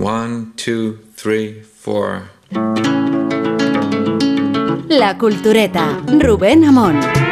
One, two, three, four. La Cultureta, Rubén Amón.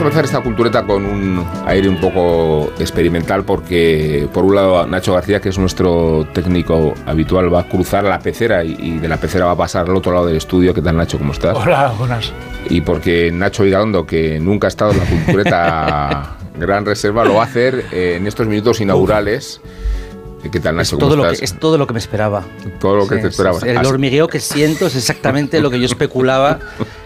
Vamos a empezar esta cultureta con un aire un poco experimental porque por un lado Nacho García, que es nuestro técnico habitual, va a cruzar la pecera y, y de la pecera va a pasar al otro lado del estudio. ¿Qué tal Nacho? ¿Cómo estás? Hola, buenas. Y porque Nacho Vigalondo, que nunca ha estado en la cultureta Gran Reserva, lo va a hacer eh, en estos minutos inaugurales. ¿Qué tal, Nacho? Es ¿Cómo todo, lo que, es todo lo que me esperaba. Todo lo que Sí, te esperabas. El hormigueo que siento es exactamente lo que yo especulaba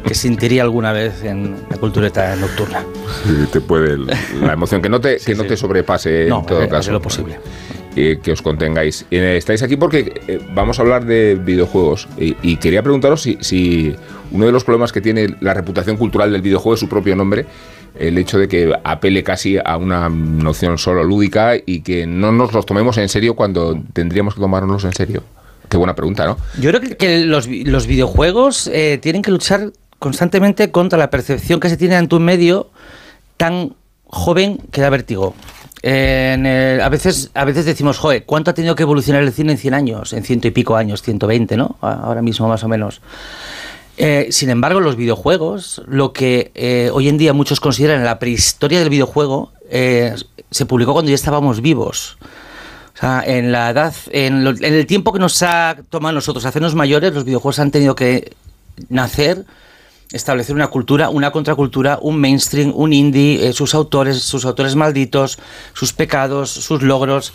que sentiría alguna vez en la cultureta nocturna. Sí, te puede la emoción que no te, Sí, que no te sobrepase No, en todo haré- caso. lo posible. Eh, que os contengáis. Eh, estáis aquí porque eh, vamos a hablar de videojuegos y, y quería preguntaros si, si uno de los problemas que tiene la reputación cultural del videojuego es su propio nombre, el hecho de que apele casi a una noción solo lúdica y que no nos los tomemos en serio cuando tendríamos que tomárnoslos en serio. Qué buena pregunta, ¿no? Yo creo que, que los, los videojuegos eh, tienen que luchar constantemente contra la percepción que se tiene ante un medio tan joven que da vértigo. A, veces, a veces decimos, joder, ¿cuánto ha tenido que evolucionar el cine en 100 años? En ciento y pico años, 120, ¿no? Ahora mismo más o menos. Eh, sin embargo, los videojuegos, lo que eh, hoy en día muchos consideran la prehistoria del videojuego, eh, se publicó cuando ya estábamos vivos. O sea, en la edad, en, lo- en el tiempo que nos ha tomado nosotros hacernos mayores, los videojuegos han tenido que nacer, establecer una cultura, una contracultura, un mainstream, un indie, eh, sus autores, sus autores malditos, sus pecados, sus logros.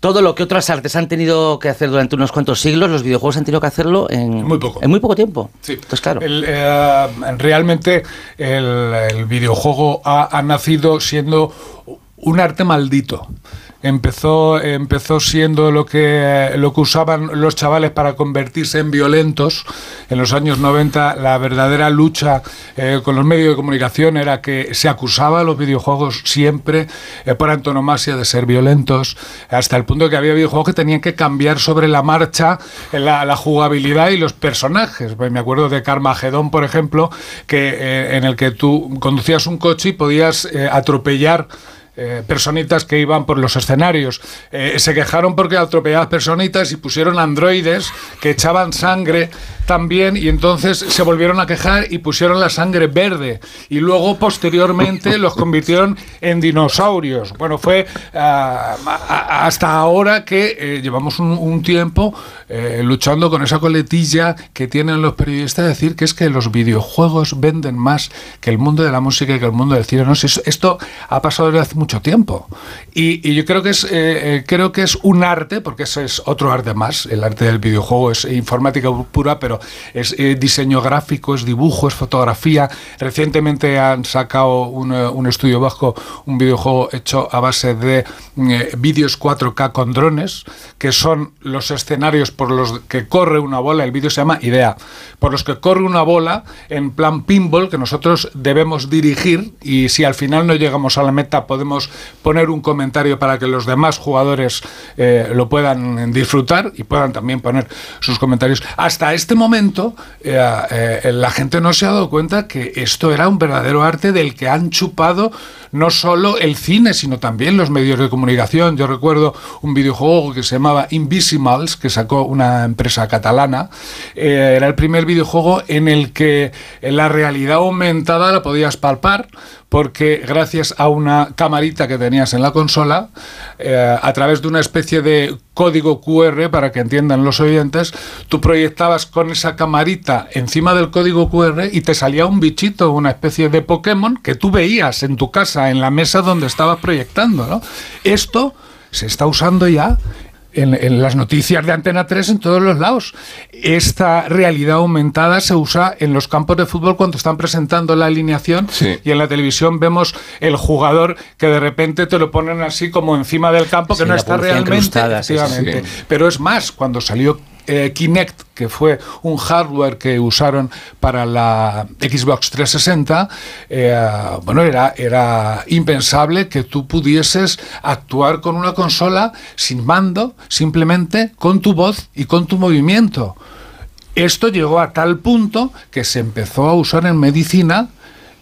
Todo lo que otras artes han tenido que hacer durante unos cuantos siglos, los videojuegos han tenido que hacerlo en Muy poco. En muy poco tiempo. Sí. Entonces, claro. El, eh, realmente el, el videojuego ha, ha nacido siendo un arte maldito. Empezó, empezó siendo lo que, lo que usaban los chavales para convertirse en violentos. En los años 90 la verdadera lucha eh, con los medios de comunicación era que se acusaba a los videojuegos siempre eh, por antonomasia de ser violentos, hasta el punto de que había videojuegos que tenían que cambiar sobre la marcha la, la jugabilidad y los personajes. Pues me acuerdo de Carmageddon, por ejemplo, que, eh, en el que tú conducías un coche y podías eh, atropellar eh, personitas que iban por los escenarios. Eh, se quejaron porque atropellaban personitas y pusieron androides que echaban sangre también y entonces se volvieron a quejar y pusieron la sangre verde y luego posteriormente los convirtieron en dinosaurios. Bueno, fue ah, hasta ahora que eh, llevamos un tiempo eh, luchando con esa coletilla que tienen los periodistas de decir que es que los videojuegos venden más que el mundo de la música y que el mundo del cine. No es- esto ha pasado desde hace mucho tiempo y, yo creo que es eh, eh, creo que es un arte porque ese es otro arte más. El arte del videojuego es informática pura, pero es diseño gráfico, es dibujo, es fotografía. Recientemente han sacado un, un estudio vasco un videojuego hecho a base de eh, vídeos 4K con drones, que son los escenarios por los que corre una bola. El vídeo se llama Idea, por los que corre una bola en plan pinball que nosotros debemos dirigir y si al final no llegamos a la meta podemos poner un comentario para que los demás jugadores eh, lo puedan disfrutar y puedan también poner sus comentarios. Hasta este momento eh, eh, la gente no se ha dado cuenta que esto era un verdadero arte del que han chupado no solo el cine, sino también los medios de comunicación. Yo recuerdo un videojuego que se llamaba Invisimals, que sacó una empresa catalana. Eh, era el primer videojuego en el que la realidad aumentada la podías palpar porque gracias a una camarita que tenías en la consola, eh, a través de una especie de código QR, para que entiendan los oyentes, tú proyectabas con esa camarita encima del código QR y te salía un bichito, una especie de Pokémon que tú veías en tu casa, en la mesa donde estabas proyectando. ¿no? Esto se está usando ya en, en, las noticias de Antena 3 en todos los lados. Esta realidad aumentada se usa en los campos de fútbol cuando están presentando la alineación Sí. y en la televisión vemos el jugador que de repente te lo ponen así como encima del campo, que Sí, no está realmente. sí. Pero es más, cuando salió eh, Kinect, que fue un hardware que usaron para la Xbox 360, eh, bueno, era, era impensable que tú pudieses actuar con una consola sin mando, simplemente con tu voz y con tu movimiento. Esto llegó a tal punto que se empezó a usar en medicina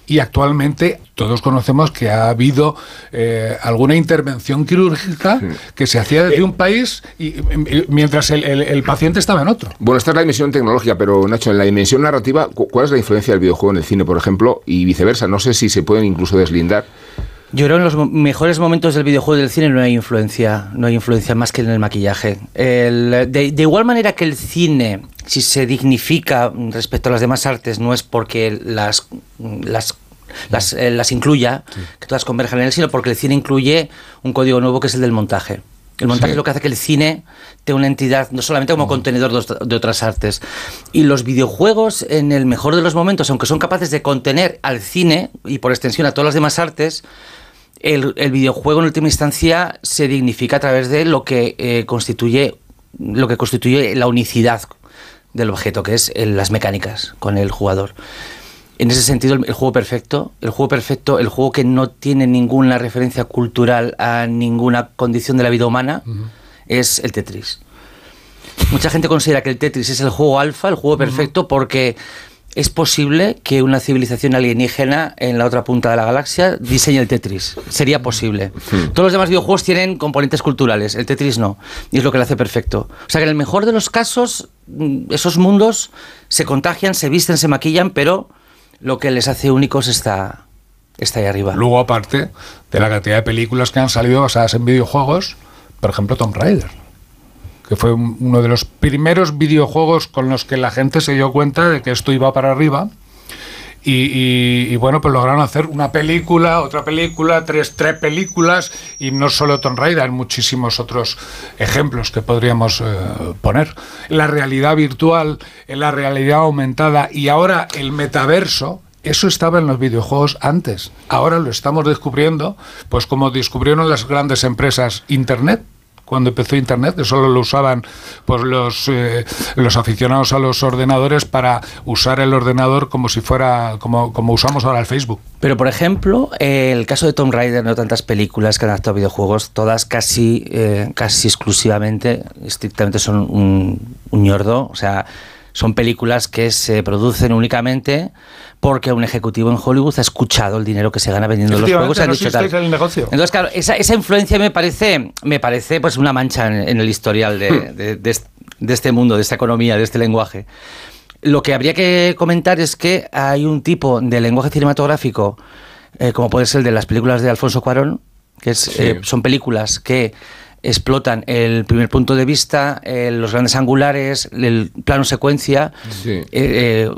y actualmente todos conocemos que ha habido eh, alguna intervención quirúrgica que se hacía desde un país y, mientras el, el- el paciente estaba en otro. Bueno, esta es la dimensión tecnológica, pero Nacho, en la dimensión narrativa, cu- ¿cuál es la influencia del videojuego en el cine, por ejemplo, y viceversa? No sé si se pueden incluso deslindar. Yo creo que en los mejores momentos del videojuego y del cine no hay influencia, no hay influencia más que en el maquillaje. El- de, de igual manera que el cine, si se dignifica respecto a las demás artes, no es porque las, las, las, eh, las incluya, que todas converjan en él, sino porque el cine incluye un código nuevo que es el del montaje. El montaje Sí. es lo que hace que el cine tenga una entidad no solamente como contenedor de, ot- de otras artes. Y los videojuegos, en el mejor de los momentos, aunque son capaces de contener al cine y por extensión a todas las demás artes, el, el videojuego en última instancia se dignifica a través de lo que eh, constituye lo que constituye la unicidad del objeto, que es el- las mecánicas con el jugador. En ese sentido, el, el juego perfecto, el juego perfecto, el juego que no tiene ninguna referencia cultural a ninguna condición de la vida humana, es el Tetris. Mucha gente considera que el Tetris es el juego alfa, el juego perfecto, porque es posible que una civilización alienígena en la otra punta de la galaxia diseñe el Tetris. Sería posible. Todos los demás videojuegos tienen componentes culturales, el Tetris no. Y es lo que lo hace perfecto. O sea que en el mejor de los casos, mm, esos mundos se contagian, se visten, se maquillan, pero lo que les hace únicos está, está ahí arriba. Luego, aparte de la cantidad de películas que han salido basadas en videojuegos, por ejemplo, Tomb Raider, que fue un- uno de los primeros videojuegos con los que la gente se dio cuenta de que esto iba para arriba. Y, bueno, pues lograron hacer una película, otra película, tres, tres películas, y no solo Tomb Raider, hay muchísimos otros ejemplos que podríamos eh, poner. La realidad virtual, la realidad aumentada y ahora el metaverso, eso estaba en los videojuegos antes. Ahora lo estamos descubriendo, pues como descubrieron las grandes empresas Internet cuando empezó Internet, que solo lo usaban pues los, eh, los aficionados a los ordenadores para usar el ordenador como si fuera, como, como usamos ahora el Facebook. Pero, por ejemplo, el caso de Tomb Raider, no tantas películas que han adaptado videojuegos, todas casi, eh, casi exclusivamente, estrictamente son un, un ñordo. O sea, son películas que se producen únicamente porque un ejecutivo en Hollywood ha escuchado el dinero que se gana vendiendo los juegos y han no dicho tal. el negocio. Entonces, claro, esa, esa influencia me parece, me parece pues una mancha en, en el historial de, de- de est- de este mundo, de esta economía, de este lenguaje. Lo que habría que comentar es que hay un tipo de lenguaje cinematográfico, eh, como puede ser el de las películas de Alfonso Cuarón, que es, eh, son películas que explotan el primer punto de vista, eh, los grandes angulares, el plano secuencia. Sí. Eh, eh,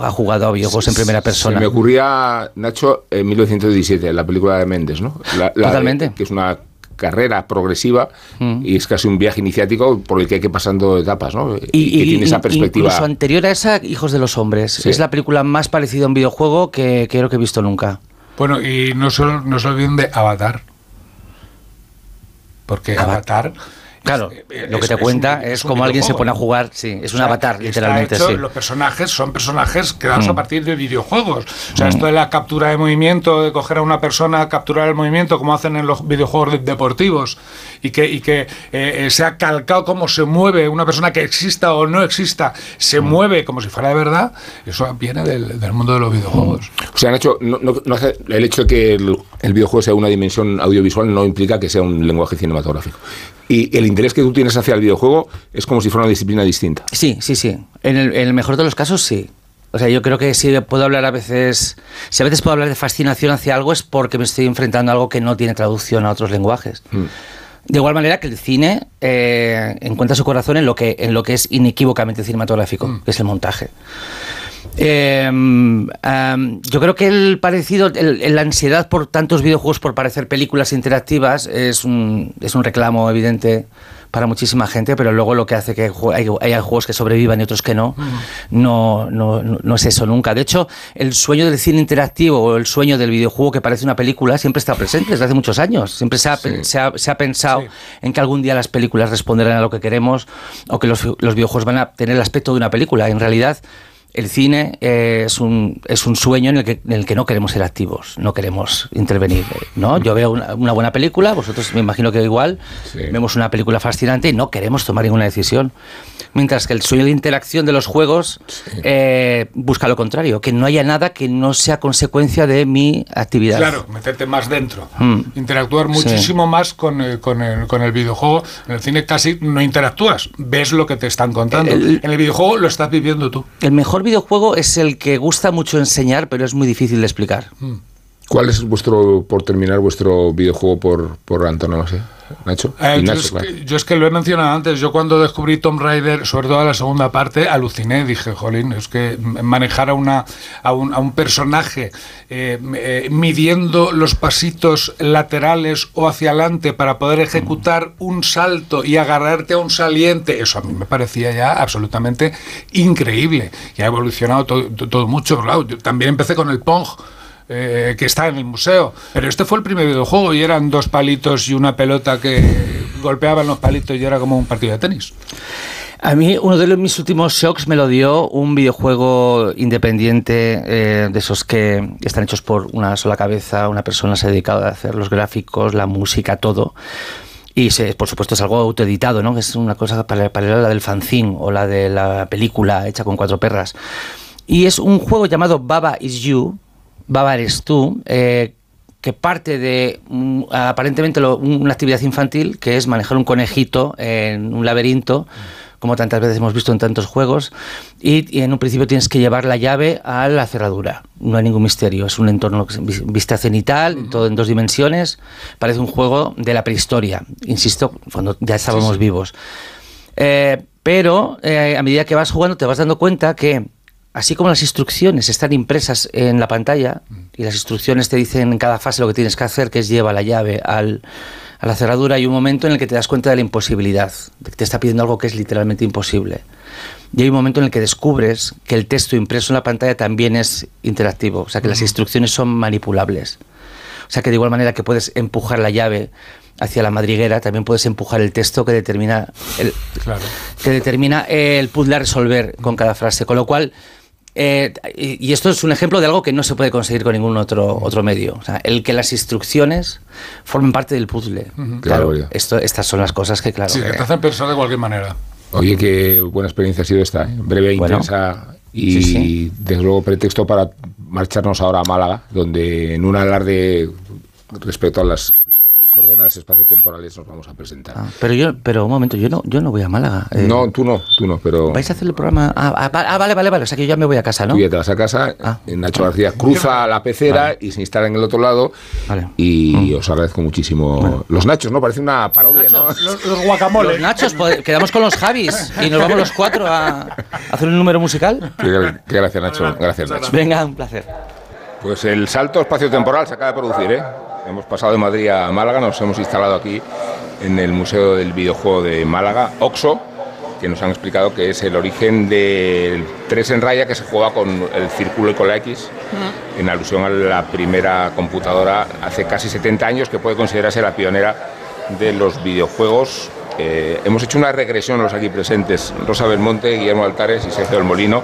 ha jugado a videojuegos en primera persona. Se me ocurría, Nacho, en 1917, la película de Méndez, ¿no? La- la- Totalmente. Que es una carrera progresiva Mm. y es casi un viaje iniciático por el que hay que ir pasando etapas, ¿no? Y, que tiene esa y- perspectiva. Incluso anterior a esa, Hijos de los Hombres. Sí. Es la película más parecida a un videojuego que, que creo que he visto nunca. Bueno, y no, solo, no se olviden de Avatar. Porque Ava- Avatar. Claro, es- lo que te es cuenta un- es, como alguien se pone a jugar. Sí, es un O sea, avatar, literalmente. hecho- sí. Los personajes son personajes creados Mm. a partir de videojuegos. O sea, esto de la captura de movimiento, de coger a una persona, capturar el movimiento, como hacen en los videojuegos de- deportivos, y que, y que eh, se ha calcado cómo se mueve una persona que exista o no exista, se Mm. mueve como si fuera de verdad, eso viene del, del mundo de los videojuegos. O sea, Nacho, no, no- no hace- el hecho de que el, el videojuego sea una dimensión audiovisual no implica que sea un lenguaje cinematográfico. Y el interés que tú tienes hacia el videojuego es como si fuera una disciplina distinta. Sí, sí, sí. En el, en el mejor de los casos, sí. O sea, yo creo que si puedo hablar a veces, si a veces puedo hablar de fascinación hacia algo es porque me estoy enfrentando a algo que no tiene traducción a otros lenguajes. Mm. De igual manera que el cine eh, encuentra su corazón en lo que, en lo que es inequívocamente cinematográfico, que es el montaje. Eh, um, yo creo que el parecido, la ansiedad por tantos videojuegos por parecer películas interactivas es un, es un reclamo evidente para muchísima gente, pero luego lo que hace que haya juegos que sobrevivan y otros que no, no, no, es eso nunca. De hecho, el sueño del cine interactivo o el sueño del videojuego que parece una película siempre está presente desde hace muchos años. Siempre se ha, pe- se ha- se ha pensado Sí. en que algún día las películas responderán a lo que queremos o que los, los videojuegos van a tener el aspecto de una película. En realidad, el cine eh, es un, es un sueño en el, que, en el que no queremos ser activos, no queremos intervenir. ¿no? Yo veo una, una buena película, vosotros me imagino que igual, Sí. vemos una película fascinante y no queremos tomar ninguna decisión. Mientras que el sueño de interacción de los juegos eh, busca lo contrario, que no haya nada que no sea consecuencia de mi actividad. Claro, meterte más dentro. Mm. Interactuar Sí. muchísimo más con, el- con, el, con el videojuego. En el cine casi no interactúas, ves lo que te están contando. El- en el videojuego lo estás viviendo tú. El mejor videojuego es el que gusta mucho enseñar, pero es muy difícil de explicar. ¿Cuál es vuestro, por terminar, vuestro videojuego por, por antonomasia, Nacho? Eh, Y yo, Nacho, es claro. que, yo es que lo he mencionado antes. Yo cuando descubrí Tomb Raider, sobre todo la segunda parte, aluciné. Dije, jolín, es que manejar a, una, a, un, a un personaje eh, eh, midiendo los pasitos laterales o hacia adelante para poder ejecutar un salto y agarrarte a un saliente, eso a mí me parecía ya absolutamente increíble. Y ha evolucionado todo, todo mucho. Claro, yo también empecé con el Pong eh, que está en el museo. Pero este fue el primer videojuego y eran dos palitos y una pelota que golpeaban los palitos y era como un partido de tenis. A mí uno de los- mis últimos shocks me lo dio un videojuego independiente eh, de esos que están hechos por una sola cabeza, una persona se ha dedicado a hacer los gráficos, la música, todo. Y se- por supuesto es algo autoeditado, ¿no? Que es una cosa paralela a la del fanzine o la de la película hecha con cuatro perras. Y es un juego llamado Baba is You, Baba eres tú, eh, que parte de mm, aparentemente lo- una actividad infantil que es manejar un conejito en un laberinto, como tantas veces hemos visto en tantos juegos, y, y en un principio tienes que llevar la llave a la cerradura. No hay ningún misterio, es un entorno vista cenital, todo en dos dimensiones, parece un juego de la prehistoria, insisto, cuando ya estábamos vivos. Eh, pero eh, a medida que vas jugando te vas dando cuenta que así como las instrucciones están impresas en la pantalla y las instrucciones te dicen en cada fase lo que tienes que hacer, que es lleva la llave al, a la cerradura, hay un momento en el que te das cuenta de la imposibilidad, de que te está pidiendo algo que es literalmente imposible. Y hay un momento en el que descubres que el texto impreso en la pantalla también es interactivo, o sea que las instrucciones son manipulables. O sea que de igual manera que puedes empujar la llave hacia la madriguera, también puedes empujar el texto que determina el, Claro. que determina el puzzle a resolver con cada frase. Con lo cual, eh, y esto es un ejemplo de algo que no se puede conseguir con ningún otro, otro medio. O sea, el que las instrucciones formen parte del puzzle. Claro, esto, estas son las cosas que, claro. Sí, que- que te hacen pensar de cualquier manera. Oye, qué buena experiencia ha sido esta, ¿eh? breve e Bueno. intensa y Sí, sí. desde luego pretexto para marcharnos ahora a Málaga, donde en un alarde respecto a las coordenadas espaciotemporales nos vamos a presentar. Ah, pero yo, pero un momento, yo no, yo no voy a Málaga. Eh, No, tú no, tú no, pero ¿Vais a hacer el programa? Ah, ah, ah, vale, vale, vale. O sea que yo ya me voy a casa, ¿no? tú ya te vas a casa, Ah. eh, Nacho García cruza la pecera y se instala en el otro lado Vale. y os agradezco muchísimo. Los Nachos, ¿no? Parece una parodia, ¿no? Los, los guacamoles. Los Nachos, pod- quedamos con los Javis y nos vamos los cuatro a hacer un número musical. Qué, qué gracias, Nacho. Gracias, Nacho. Venga, un placer. Pues el salto espacio-temporal se acaba de producir, ¿eh? Hemos pasado de Madrid a Málaga, nos hemos instalado aquí en el Museo del Videojuego de Málaga, OXO, que nos han explicado que es el origen del 3 en raya que se juega con el círculo y con la X, en alusión a la primera computadora hace casi 70 años que puede considerarse la pionera de los videojuegos. Eh, hemos hecho una regresión los aquí presentes, Rosa Belmonte, Guillermo Altares y Sergio del Molino.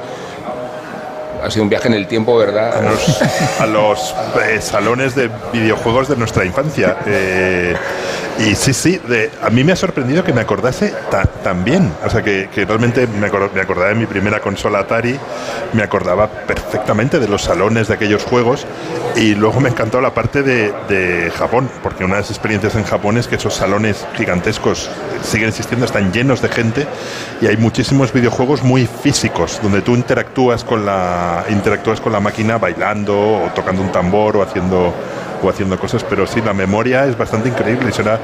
Ha sido un viaje en el tiempo, ¿verdad? a los, a los, eh, salones de videojuegos de nuestra infancia. Eh, y sí, sí, de- a mí me ha sorprendido que me acordase ta- tan bien. O sea, que, que realmente me, acor- me acordaba de mi primera consola Atari, me acordaba perfectamente de los salones de aquellos juegos. Y luego me encantó la parte de, de Japón, porque una de las experiencias en Japón es que esos salones gigantescos siguen existiendo, están llenos de gente y hay muchísimos videojuegos muy físicos, donde tú interactúas con la, interactúas con la máquina bailando o tocando un tambor o haciendo o haciendo cosas, pero sí, la memoria es bastante increíble y será,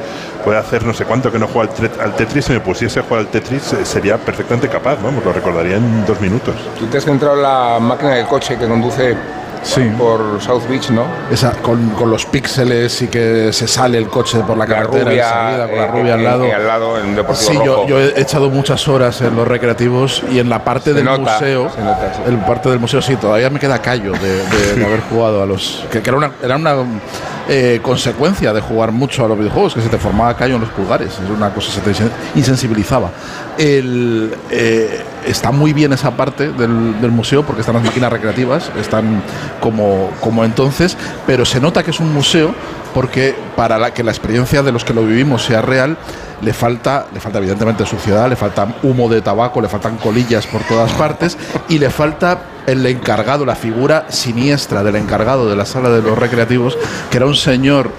puede hacer no sé cuánto que no juega al Tetris, si me pusiese a jugar al Tetris eh, sería perfectamente capaz, vamos, lo recordaría en dos minutos. Tú te has centrado en la máquina del coche que conduce Sí. por South Beach, ¿no? Esa, con, con los píxeles y que se sale el coche por la La carretera rubia, enseguida, con la eh, rubia al en- lado. en- al lado, en Deportivo Sí, yo, Rojo. yo he echado muchas horas en los recreativos y en la parte Se del nota, museo, se nota, sí. el parte del museo sí, todavía me queda callo de, de- de haber jugado a los, que, que era una, era una eh, consecuencia de jugar mucho a los videojuegos, que se te formaba callo en los pulgares, es una cosa, se te insen- insensibilizaba. El, eh, está muy bien esa parte del, del museo porque están las máquinas recreativas, están como, como entonces, pero se nota que es un museo porque para la, que la experiencia de los que lo vivimos sea real, le falta, le falta evidentemente suciedad, le falta humo de tabaco, le faltan colillas por todas partes y le falta el encargado, la figura siniestra del encargado de la sala de los recreativos, que era un señor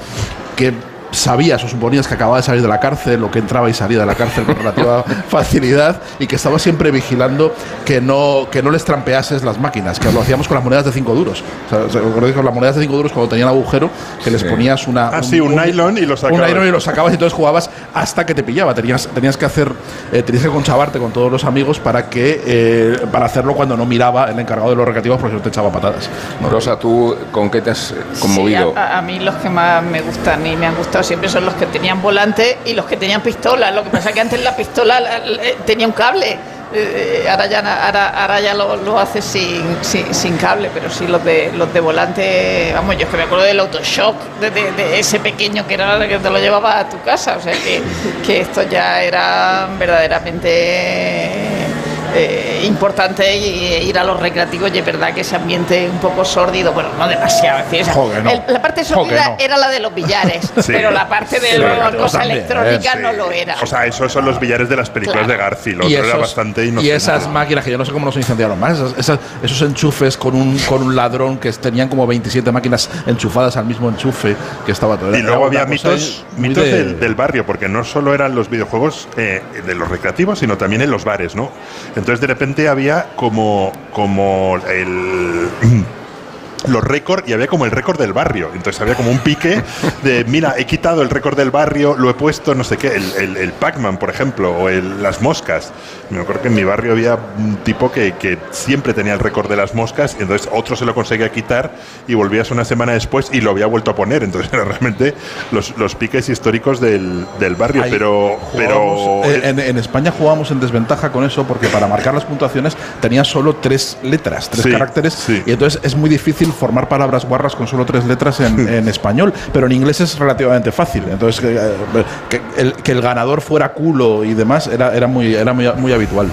que sabías o suponías que acababa de salir de la cárcel o que entraba y salía de la cárcel con relativa facilidad y que estaba siempre vigilando que no, que no les trampeases las máquinas, que lo hacíamos con las monedas de 5 duros. O sea, ¿os acordáis con las monedas de 5 duros cuando tenían agujero, que les Sí. ponías una... Ah, sí, un nylon y lo Un sacabas. nylon y lo sacabas y entonces jugabas hasta que te pillaba. Tenías, tenías que hacer, eh, tenías que conchavarte con todos los amigos para que eh, para hacerlo cuando no miraba el encargado de los recreativos porque no te echaba patadas. ¿no? Rosa, ¿tú con qué te has conmovido? Sí, a, a mí los que más me gustan y me han gustado siempre son los que tenían volante y los que tenían pistola. Lo que pasa es que antes la pistola la- la- tenía un cable. Eh, ahora ya, ahora, ahora ya lo, lo hace sin, sin, cable, pero sí los de los de volante, vamos, yo es que me acuerdo del Autoshock, de, de- de ese pequeño que era el que te lo llevaba a tu casa, o sea que, que esto ya era verdaderamente eh, importante ir a los recreativos y es verdad que ese ambiente un poco sórdido, bueno, no demasiado. es decir, esa- Joder, no. el- la parte sórdida no. era la de los billares, Sí. pero la parte de Sí, la claro, cosa también, electrónica Sí. no lo era. O sea, esos son los billares de las películas Claro. de Garfield, lo y, otro era bastante y esas máquinas que yo no sé cómo no se incendiaron más, esas- esas- esos enchufes con un, con un ladrón que tenían como 27 máquinas enchufadas al mismo enchufe que estaba todo. Y luego había mitos, mitos de- del, del barrio, porque no solo eran los videojuegos eh, de los recreativos, sino también en los bares, ¿no? Entonces de repente había como, como el los récords y había como el récord del barrio. Entonces había como un pique de, mira, he quitado el récord del barrio, lo he puesto, no sé qué, el, el- el Pac-Man, por ejemplo, o el- las moscas. Me acuerdo que en mi barrio había un tipo que, que siempre tenía el récord de las moscas, y entonces otro se lo conseguía quitar y volvías una semana después y lo había vuelto a poner. Entonces eran realmente los, los piques históricos del, del barrio. Ahí pero pero jugábamos- eh, en, en España jugábamos en desventaja con eso porque para marcar las puntuaciones tenía solo tres letras, tres Sí, caracteres sí. y entonces es muy difícil formar palabras guarras con solo tres letras en, en español, pero en inglés es relativamente fácil. Entonces que, eh, que el, que el ganador fuera culo y demás era, era muy era muy, muy habitual.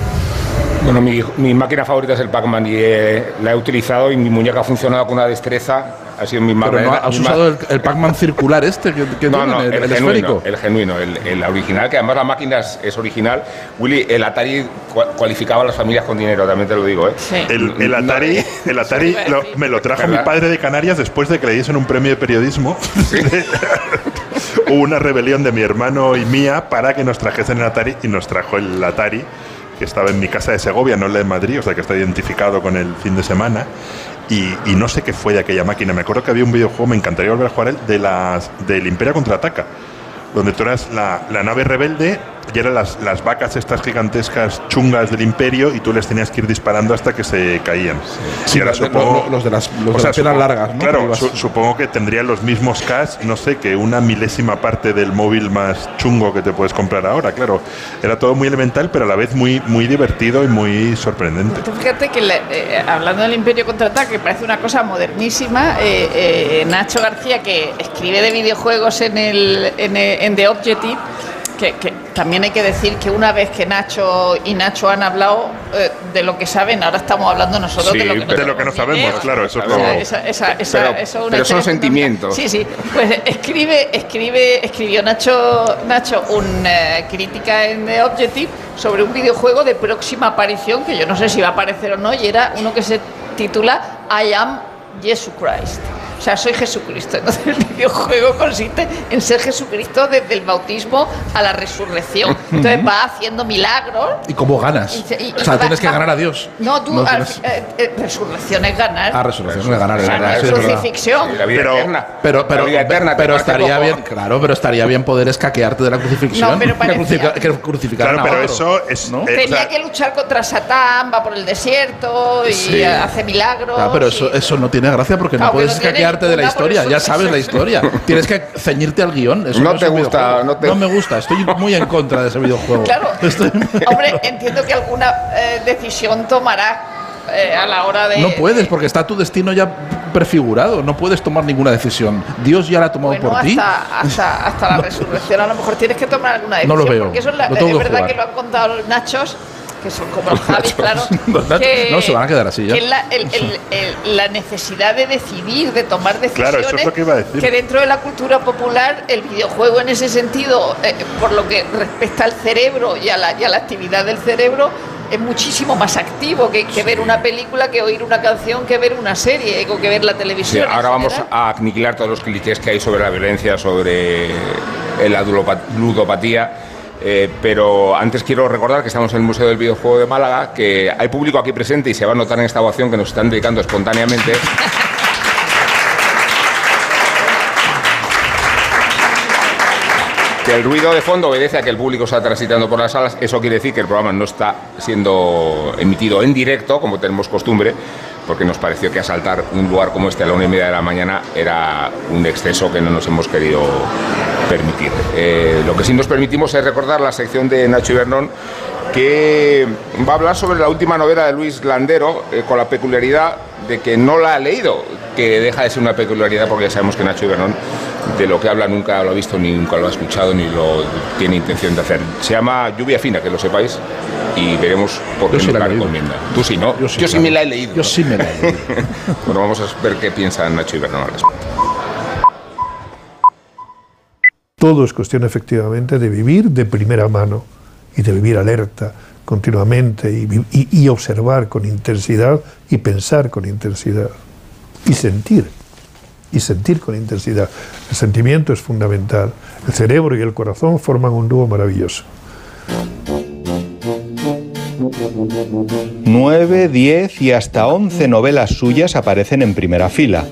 Bueno, mi, mi máquina favorita es el Pac-Man y eh, la he utilizado y mi muñeca ha funcionado con una destreza. Ha sido mi Pero no, has usado el, el Pac-Man circular este que, que No, no, el, el, el genuino, esférico. el genuino, el, el original, que además la máquina es, es original. Willy, el Atari cua- cualificaba a las familias con dinero, también te lo digo, ¿eh? Sí. El, el Atari, el Atari Sí, lo- sí. me lo trajo ¿Verdad? mi padre de Canarias después de que le diesen un premio de periodismo. Hubo una rebelión de mi hermano y mía para que nos trajesen el Atari y nos trajo el Atari, que estaba en mi casa de Segovia, no en la de Madrid, o sea que está identificado con el fin de semana. Y, no sé qué fue de aquella máquina. Me acuerdo que había un videojuego, me encantaría volver a jugar él, de las, del Imperio contraataca donde tú eras la, la nave rebelde y eran las, las vacas estas gigantescas chungas del imperio y tú les tenías que ir disparando hasta que se caían. Sí, ahora supongo- lo- los de las, los o de las largas, ¿no? Claro, su- supongo que tendrían los mismos cash, no sé, que una milésima parte del móvil más chungo que te puedes comprar ahora, claro. Era todo muy elemental, pero a la vez muy, muy divertido y muy sorprendente. Tú fíjate que le- eh, hablando del Imperio Contraataque, parece una cosa modernísima. eh, eh, Nacho García, que escribe de videojuegos en, el, en, el- en The Objective, que, que también hay que decir que una vez que Nacho y Nacho han hablado eh, de lo que saben, ahora estamos hablando nosotros Sí, de lo que no, de lo que no tenemos ni sabemos, claro, eso es O lo- sea, esa- esa- esa- Pero- eso es una pero son historia sentimientos. Sí, sí. Pues escribe, escribe, escribió Nacho, Nacho una crítica en The Objective sobre un videojuego de próxima aparición, que yo no sé si va a aparecer o no, y era uno que se titula I Am Jesus Christ. O sea, soy Jesucristo. Entonces el videojuego consiste en ser Jesucristo desde el bautismo a la resurrección. Entonces va haciendo milagros. ¿Y cómo ganas? Y se- y- o sea, tienes que va- ganar a Dios. No, tú, No tienes- eh, eh, resurrección es ganar. Ah, resurrección es ganar, O sea, es crucifixión. La vida Pero- eterna. Pero, pero, La vida eterna, pero que hace estaría bien, claro, pero estaría bien poder escaquearte de la crucifixión. No, pero parecía- crucifica- que crucificaran Claro, a pero otro, eso es. ¿no? eh, Tenía o sea, que luchar contra Satán, va por el desierto y Sí. hace milagros. Ah, pero y- eso, eso no tiene gracia porque Claro, no puedes que no escaquearte de la historia. Ya sabes la historia. Tienes que ceñirte al guion. Eso No es te gusta, no te- me gusta. Estoy muy en contra de ese videojuego. Claro. Estoy- Hombre, entiendo que alguna eh, decisión tomará eh, a la hora de. No puedes porque está tu destino ya prefigurado. No puedes tomar ninguna decisión. Dios ya la ha tomado Bueno, por ti. hasta, hasta, hasta la resurrección a lo mejor tienes que tomar alguna No decisión. lo veo. Porque eso es, la- Lo tengo es que verdad jugar. que lo han contado los nachos, que son como claro. Que- no, se van a quedar así ya. que es la, el- el- el- la necesidad de decidir, de tomar decisiones. Claro, eso es lo que iba a decir. que dentro de la cultura popular, el videojuego en ese sentido, eh, por lo que respecta al cerebro y a la, y a la actividad del cerebro, es muchísimo más activo que, que ver una película, que oír una canción, que ver una serie, o que ver la televisión. ahora vamos a aniquilar todos los clichés que hay sobre la violencia, sobre eh, la dulopa- ludopatía. Eh, pero antes quiero recordar que estamos en el Museo del Videojuego de Málaga, que hay público aquí presente y se va a notar en esta ovación que nos están dedicando espontáneamente. Que el ruido de fondo obedece a que el público está transitando por las salas. Eso quiere decir que el programa no está siendo emitido en directo, como tenemos costumbre, porque nos pareció que asaltar un lugar como este a la una y media de la mañana era un exceso que no nos hemos querido permitir. Eh, lo que sí nos permitimos es recordar la sección de Nacho Ibernón que va a hablar sobre la última novela de Luis Landero, eh, con la peculiaridad de que no la ha leído, que deja de ser una peculiaridad porque ya sabemos que Nacho Ibernón de lo que habla nunca lo ha visto, ni nunca lo ha escuchado, ni lo tiene intención de hacer. Se llama Lluvia Fina, que lo sepáis, y veremos por qué sí nos la la recomienda. Tú sí, ¿no? Yo sí, Yo sí me la he leído. Yo sí me la he leído. bueno, vamos a ver qué piensa Nacho Ibernón al respecto. Todo es cuestión efectivamente de vivir de primera mano y de vivir alerta continuamente y, observar con intensidad y pensar con intensidad y sentir y sentir con intensidad. El sentimiento es fundamental. El cerebro y el corazón forman un dúo maravilloso. 9, 10 y hasta 11 novelas suyas aparecen en primera fila.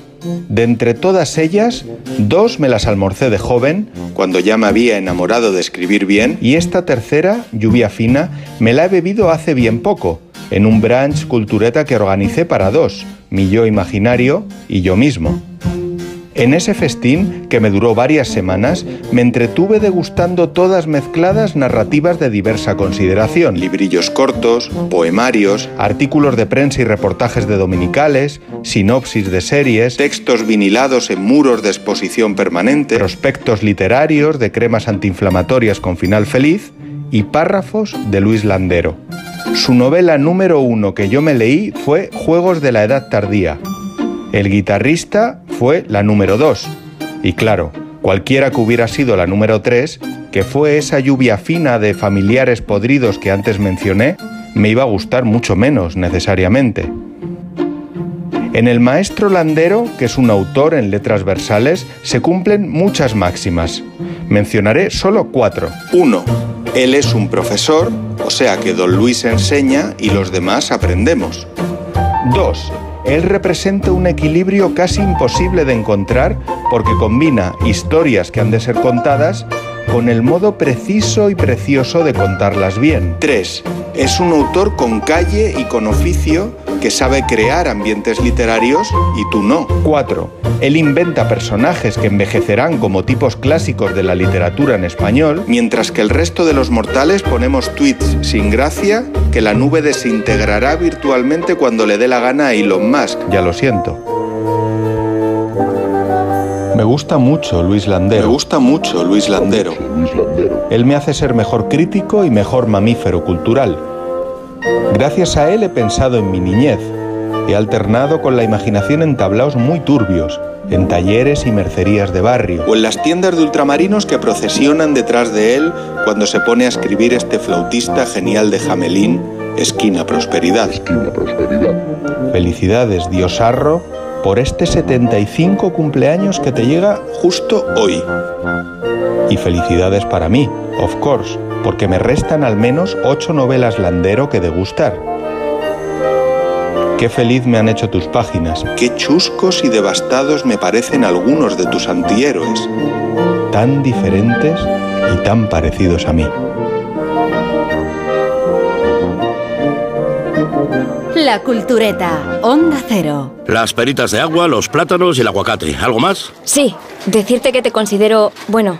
De entre todas ellas, dos me las almorcé de joven, cuando ya me había enamorado de escribir bien, y esta tercera, Lluvia Fina, me la he bebido hace bien poco, en un brunch cultureta que organicé para dos, mi yo imaginario y yo mismo. En ese festín, que me duró varias semanas, me entretuve degustando todas mezcladas narrativas de diversa consideración. Librillos cortos, poemarios, artículos de prensa y reportajes de dominicales, sinopsis de series, textos vinilados en muros de exposición permanente, prospectos literarios de cremas antiinflamatorias con final feliz. Y párrafos de Luis Landero. Su novela número uno que yo me leí fue Juegos de la Edad Tardía, el guitarrista fue la número 2. Y claro, cualquiera que hubiera sido la número 3, que fue esa lluvia fina de familiares podridos que antes mencioné, me iba a gustar mucho menos necesariamente. En el maestro Landero, que es un autor en letras versales, se cumplen muchas máximas. Mencionaré solo cuatro. 1. Él es un profesor, o sea que don Luis enseña y los demás aprendemos. 2. Él representa un equilibrio casi imposible de encontrar porque combina historias que han de ser contadas con el modo preciso y precioso de contarlas bien. 3. Es un autor con calle y con oficio que sabe crear ambientes literarios y tú no. 4. Él inventa personajes que envejecerán como tipos clásicos de la literatura en español, mientras que el resto de los mortales ponemos tweets sin gracia que la nube desintegrará virtualmente cuando le dé la gana a Elon Musk. Ya lo siento. Me gusta mucho Luis Landero. Me gusta mucho Luis Landero. Él me hace ser mejor crítico y mejor mamífero cultural. Gracias a él he pensado en mi niñez. He alternado con la imaginación en tablaos muy turbios, en talleres y mercerías de barrio, o en las tiendas de ultramarinos que procesionan detrás de él cuando se pone a escribir este flautista genial de Jamelín, Esquina Prosperidad. Felicidades, Diosarro, por este 75 cumpleaños que te llega justo hoy. Y felicidades para mí, of course, porque me restan al menos 8 novelas Landero que degustar. Qué feliz me han hecho tus páginas, qué chuscos y devastados me parecen algunos de tus antihéroes, tan diferentes y tan parecidos a mí. La Cultureta, Onda Cero. Las peritas de agua, los plátanos y el aguacate. ¿Algo más? Sí, decirte que te considero, bueno,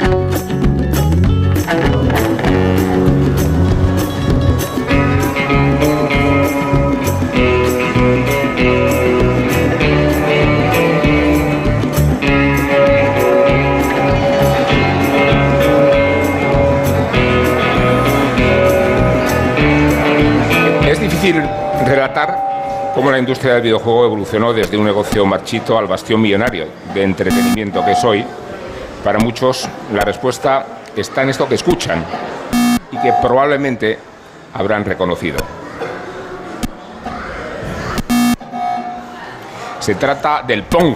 Difícil relatar cómo la industria del videojuego evolucionó desde un negocio marchito al bastión millonario de entretenimiento que es hoy. Para muchos, la respuesta está en esto que escuchan y que probablemente habrán reconocido. Se trata del Pong,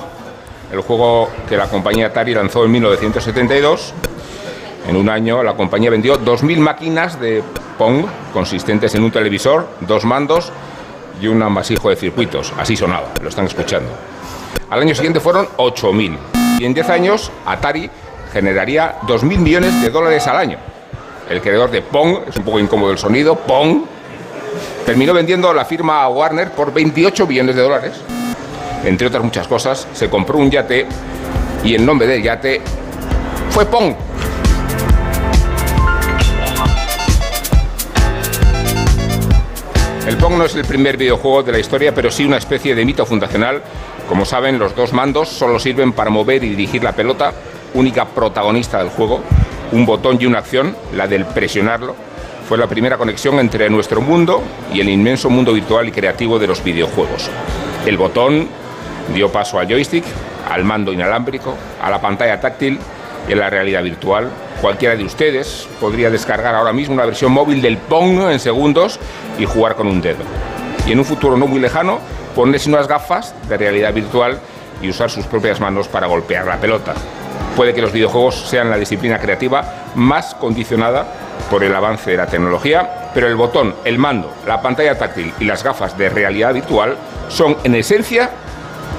el juego que la compañía Atari lanzó en 1972. En un año la compañía vendió 2.000 máquinas de Pong consistentes en un televisor, dos mandos y un amasijo de circuitos. Así sonaba, lo están escuchando. Al año siguiente fueron 8.000 y en 10 años Atari generaría 2.000 millones de dólares al año. El creador de Pong, es un poco incómodo el sonido, Pong, terminó vendiendo la firma a Warner por 28 millones de dólares. Entre otras muchas cosas, se compró un yate y el nombre del yate fue Pong. El Pong no es el primer videojuego de la historia, pero sí una especie de mito fundacional. Como saben, los dos mandos solo sirven para mover y dirigir la pelota, única protagonista del juego. Un botón y una acción, la del presionarlo, fue la primera conexión entre nuestro mundo y el inmenso mundo virtual y creativo de los videojuegos. El botón dio paso al joystick, al mando inalámbrico, a la pantalla táctil a la realidad virtual. Cualquiera de ustedes podría descargar ahora mismo una versión móvil del Pong en segundos y jugar con un dedo. Y en un futuro no muy lejano, ponerse unas gafas de realidad virtual y usar sus propias manos para golpear la pelota. Puede que los videojuegos sean la disciplina creativa más condicionada por el avance de la tecnología, pero el botón, el mando, la pantalla táctil y las gafas de realidad virtual son en esencia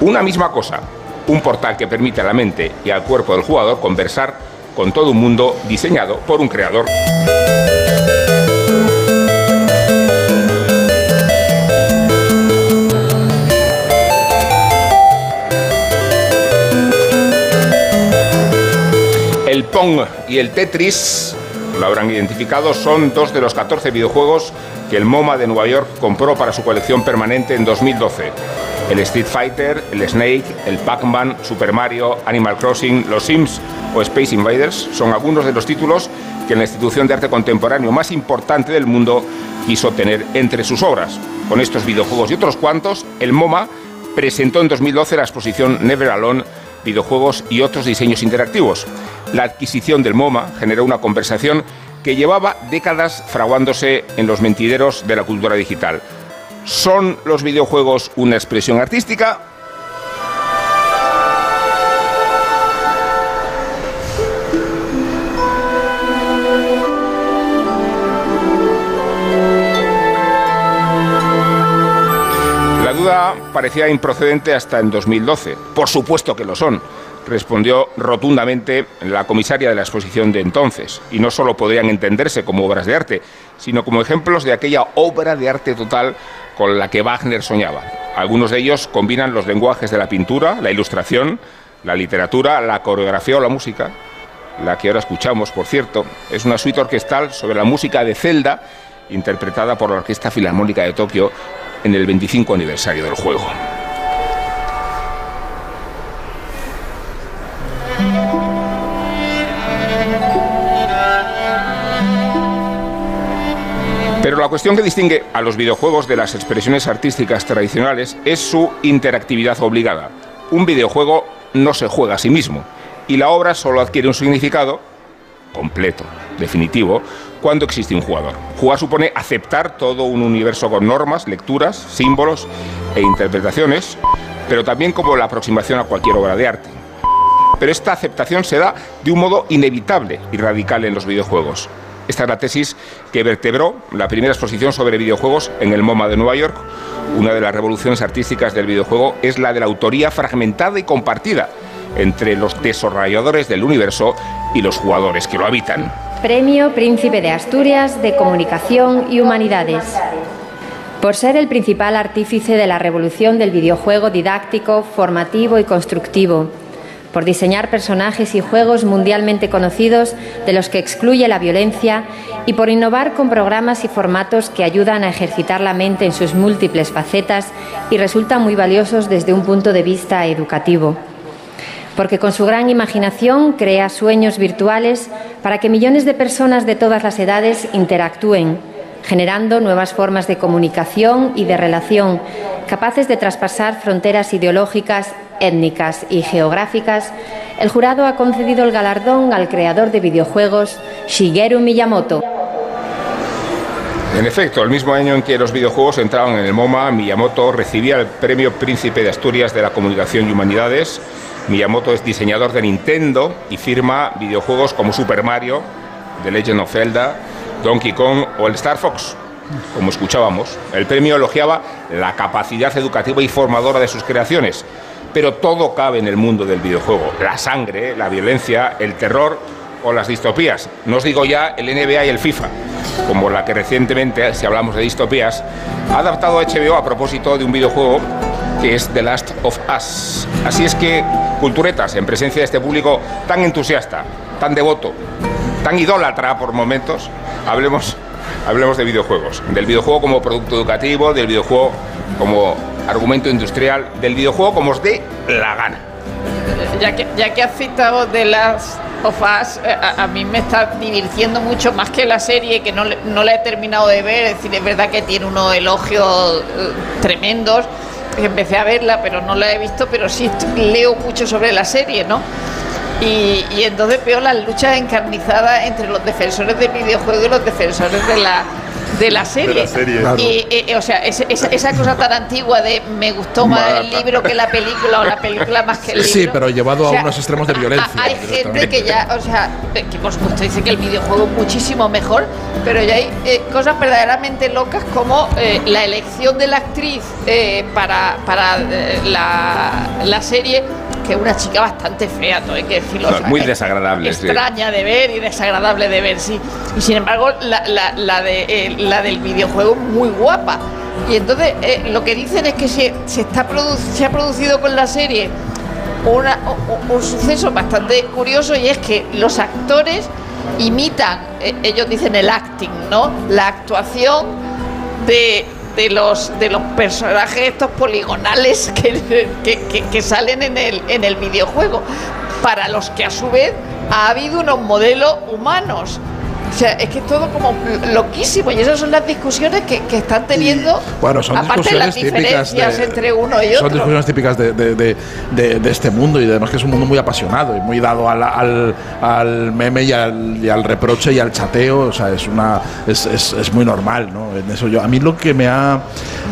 una misma cosa, un portal que permite a la mente y al cuerpo del jugador conversar con todo un mundo diseñado por un creador. El Pong y el Tetris, lo habrán identificado, son dos de los 14 videojuegos que el MoMA de Nueva York compró para su colección permanente en 2012. El Street Fighter, el Snake, el Pac-Man, Super Mario, Animal Crossing, los Sims o Space Invaders son algunos de los títulos que la institución de arte contemporáneo más importante del mundo quiso tener entre sus obras. Con estos videojuegos y otros cuantos, el MoMA presentó en 2012 la exposición Never Alone, videojuegos y otros diseños interactivos. La adquisición del MoMA generó una conversación que llevaba décadas fraguándose en los mentideros de la cultura digital. ¿Son los videojuegos una expresión artística? La duda parecía improcedente hasta en 2012. Por supuesto que lo son, respondió rotundamente la comisaria de la exposición de entonces. Y no solo podrían entenderse como obras de arte, sino como ejemplos de aquella obra de arte total con la que Wagner soñaba. Algunos de ellos combinan los lenguajes de la pintura, la ilustración, la literatura, la coreografía o la música. La que ahora escuchamos, por cierto, es una suite orquestal sobre la música de Zelda, interpretada por la Orquesta Filarmónica de Tokio en el 25 aniversario del juego. Pero la cuestión que distingue a los videojuegos de las expresiones artísticas tradicionales es su interactividad obligada. Un videojuego no se juega a sí mismo y la obra solo adquiere un significado completo, definitivo, cuando existe un jugador. Jugar supone aceptar todo un universo con normas, lecturas, símbolos e interpretaciones, pero también como la aproximación a cualquier obra de arte. Pero esta aceptación se da de un modo inevitable y radical en los videojuegos. Esta es la tesis que vertebró la primera exposición sobre videojuegos en el MoMA de Nueva York. Una de las revoluciones artísticas del videojuego es la de la autoría fragmentada y compartida entre los desarrolladores del universo y los jugadores que lo habitan. Premio Príncipe de Asturias de Comunicación y Humanidades. Por ser el principal artífice de la revolución del videojuego didáctico, formativo y constructivo por diseñar personajes y juegos mundialmente conocidos de los que excluye la violencia y por innovar con programas y formatos que ayudan a ejercitar la mente en sus múltiples facetas y resultan muy valiosos desde un punto de vista educativo. Porque con su gran imaginación crea sueños virtuales para que millones de personas de todas las edades interactúen, generando nuevas formas de comunicación y de relación, capaces de traspasar fronteras ideológicas étnicas y geográficas, el jurado ha concedido el galardón al creador de videojuegos Shigeru Miyamoto. En efecto, el mismo año en que los videojuegos entraron en el MoMA, Miyamoto recibía el Premio Príncipe de Asturias de la Comunicación y Humanidades. Miyamoto es diseñador de Nintendo y firma videojuegos como Super Mario, The Legend of Zelda, Donkey Kong o el Star Fox. Como escuchábamos, el premio elogiaba la capacidad educativa y formadora de sus creaciones, pero todo cabe en el mundo del videojuego. La sangre, la violencia, el terror o las distopías. No os digo ya el NBA y el FIFA, como la que recientemente, si hablamos de distopías, ha adaptado HBO a propósito de un videojuego que es The Last of Us. Así es que, culturetas, en presencia de este público tan entusiasta, tan devoto, tan idólatra por momentos, hablemos, hablemos de videojuegos. Del videojuego como producto educativo, del videojuego como argumento industrial del videojuego como os dé la gana. Ya que, ya que has citado de las of Us, eh, a, a, mí me está divirtiendo mucho más que la serie, que no, no la he terminado de ver. Es decir, es verdad que tiene unos elogios eh, tremendos. Empecé a verla, pero no la he visto, pero sí leo mucho sobre la serie, ¿no? Y, y, entonces veo las luchas encarnizadas entre los defensores del videojuego y los defensores de la, de la serie. De la serie. Y, eh, o sea, esa, esa, cosa tan antigua de me gustó más el libro que la película o la película más que el libro. Sí, pero llevado O sea, a unos extremos de violencia. Hay gente que ya, o sea, que por supuesto dice que el videojuego es muchísimo mejor, pero ya hay eh, cosas verdaderamente locas como eh, la elección de la actriz eh, para, para eh, la, la serie que es una chica bastante fea, todo hay que decirlo. No, o sea, muy es desagradable. sí. Extraña de ver y desagradable de ver, sí. Y sin embargo, la, la, la de, eh, la del videojuego es muy guapa. Y entonces eh, lo que dicen es que se, se, está produ se ha producido con la serie una, un, un suceso bastante curioso y es que los actores imitan, eh, ellos dicen el acting, ¿no? La actuación de, de los de los personajes estos poligonales que, que, que, salen en el, en el videojuego, para los que a su vez ha habido unos modelos humanos. O sea, es que es todo como loquísimo y esas son las discusiones que, que están teniendo. Bueno, son aparte de las discusiones diferencias de, entre uno y otro. Son discusiones típicas de, de, de, este mundo y además que es un mundo muy apasionado y muy dado al, al, al meme y al, y al, reproche y al chateo. O sea, es una es, es, es, muy normal, ¿no? En eso yo. A mí lo que me ha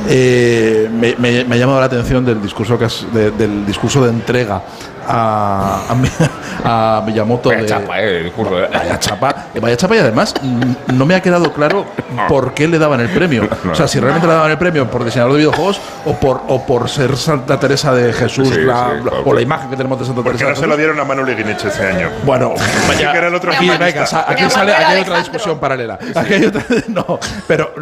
eh, me, me, me, ha llamado la atención del discurso que has, del discurso de entrega a, a, a Miyamoto. Vaya de, chapa, eh, el eh. Vaya chapa, eh, vaya chapa y además mm, no me ha quedado claro por qué le daban el premio. O sea, si realmente le daban el premio por diseñador de videojuegos o por, o por ser Santa Teresa de Jesús Sí, la- sí, claro, o la imagen que tenemos de Santa Porque Teresa. no de se lo Jesús. dieron a Manu Leguinich ese año. Bueno, Sí, que era el otro aquí, venga, sale, aquí hay otra discusión paralela. Aquí hay otra- no, pero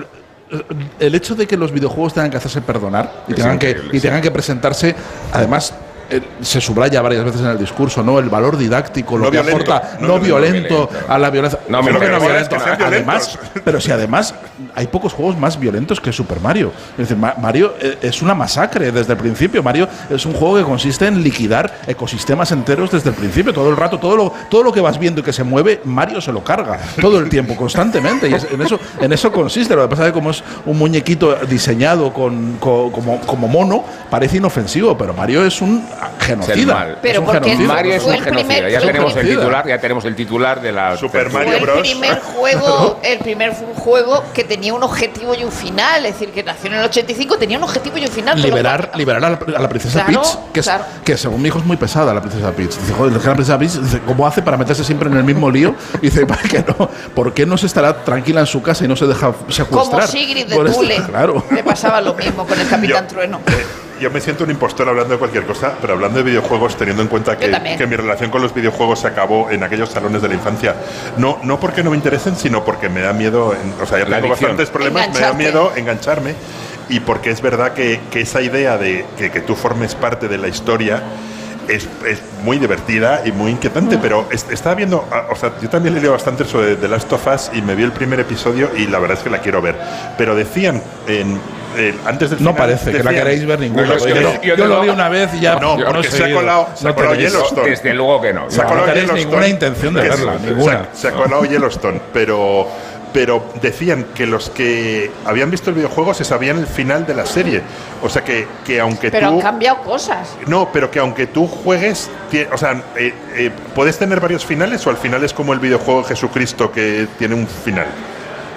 el hecho de que los videojuegos tengan que hacerse perdonar y Es tengan, que, y tengan que presentarse, además. Eh, se subraya varias veces en el discurso, ¿no? El valor didáctico, lo No que violento, aporta no no, violento. violento, a la violencia. No, ¿Cómo pero que que no no violento? es que sean Además, pero si además hay pocos juegos más violentos que Super Mario. Es decir, Ma- Mario eh, es una masacre desde el principio. Mario es un juego que consiste en liquidar ecosistemas enteros desde el principio. Todo el rato, todo lo, todo lo que vas viendo y que se mueve, Mario se lo carga. Todo el tiempo, constantemente. Y es- en, eso, en eso consiste. Lo que pasa es que como es un muñequito diseñado con, co- como, como mono, parece inofensivo. Pero Mario es un genocida. Pero es un porque genocida. Mario es un genocida. Ya tenemos el titular, ya tenemos el titular de la Super. Mario Bros. el primer juego, el primer juego que tenía un objetivo y un final, es decir, que nació en el 85, tenía un objetivo y un final. liberar, cual- liberar a la, a la princesa Claro, Peach, que, es- claro. que según mi hijo es muy pesada la princesa Peach. Dice, joder, la princesa Peach, dice, ¿cómo hace para meterse siempre en el mismo lío? Y dice, ¿para qué no? ¿Por qué no se estará tranquila en su casa y no se deja secuestrar? Como Sigrid de Tule. Claro. Le pasaba lo mismo con el Capitán Yo- Trueno. eh, yo me siento un impostor hablando de cualquier cosa, pero hablando de videojuegos, teniendo en cuenta que, que mi relación con los videojuegos se acabó en aquellos salones de la infancia. No, no porque no me interesen, sino porque me da miedo. en- o sea, ya tengo bastantes problemas, me da miedo engancharme. Y porque es verdad que, que esa idea de que, que tú formes parte de la historia. Es, es muy divertida y muy inquietante, pero es- estaba viendo, ah, o sea, yo también leído bastante sobre The Last of Us y me vi el primer episodio y la verdad es que la quiero ver. Pero decían en, en- antes del No parece que la queréis ver ninguna. No, es que yo, yo- yo yo lo vi una vez y ya No, he porque se ha colado- se ha No colado Yellowstone. Desde luego que no. Se ha No, colado no tenéis Yellowstone, ninguna intención de que verla, se- ninguna. Se, se ha colado Yellowstone, pero, pero decían que los que habían visto el videojuego se sabían el final de la serie. O sea que, que aunque Pero tú. han cambiado cosas. No, pero que aunque tú juegues, o sea, eh, eh, puedes tener varios finales o al final es como el videojuego de Jesucristo que tiene un final.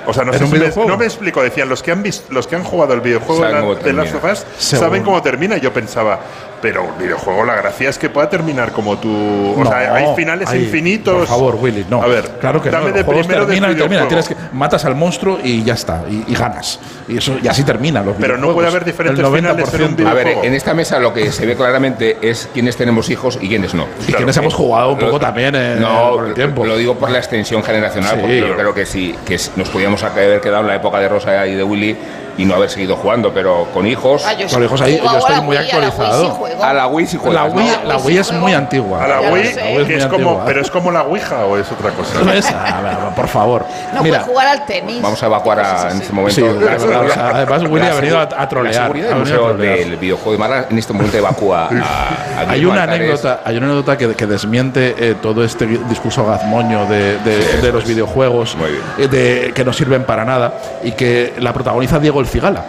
O sea, no ¿Es sé un si me, videojuego? no me explico. Decían, los que han visto, los que han jugado el videojuego de, Saben la- cómo de Last of termina. Us Según- saben cómo termina. Y yo pensaba, pero el videojuego, la gracia es que pueda terminar como tú. O No, sea, hay finales hay- infinitos. Por favor, Willy, no. A ver, claro que dame no. de primero terminan. Tienes que matas al monstruo y ya está, y, y ganas. Y eso y así terminan los Pero no puede haber diferentes El finales en un 90%. A ver, en esta mesa lo que se ve claramente es quiénes tenemos hijos y quiénes no. Y quienes hemos jugado un poco Lo- también eh, no, por el tiempo. Lo digo por la extensión generacional, Sí. porque yo creo que sí, que nos podíamos haber quedado en la época de Rosa y de Willy y no haber seguido jugando, pero con hijos. Ah, yo Con hijos ahí, yo estoy a la muy Wii, a la Wii actualizado. sí juego. A la Wii sí la. Wii, ¿no? la Wii es muy antigua. A la Wii. La Wii es es como, antigua. pero es como la Ouija o es otra cosa. No es- a ver, por favor. No Mira, puedes jugar al tenis. Vamos a evacuar a- en este momento. Sí, la o sea, además Willy ha venido a- trolear, La del museo del videojuego de Mara en este momento evacúa a, a hay una anécdota, hay una anécdota que, que desmiente eh, todo este discurso gazmoño de, de- Sí, de los videojuegos muy bien. eh, de, que no sirven para nada y que la protagoniza Diego El Cigala.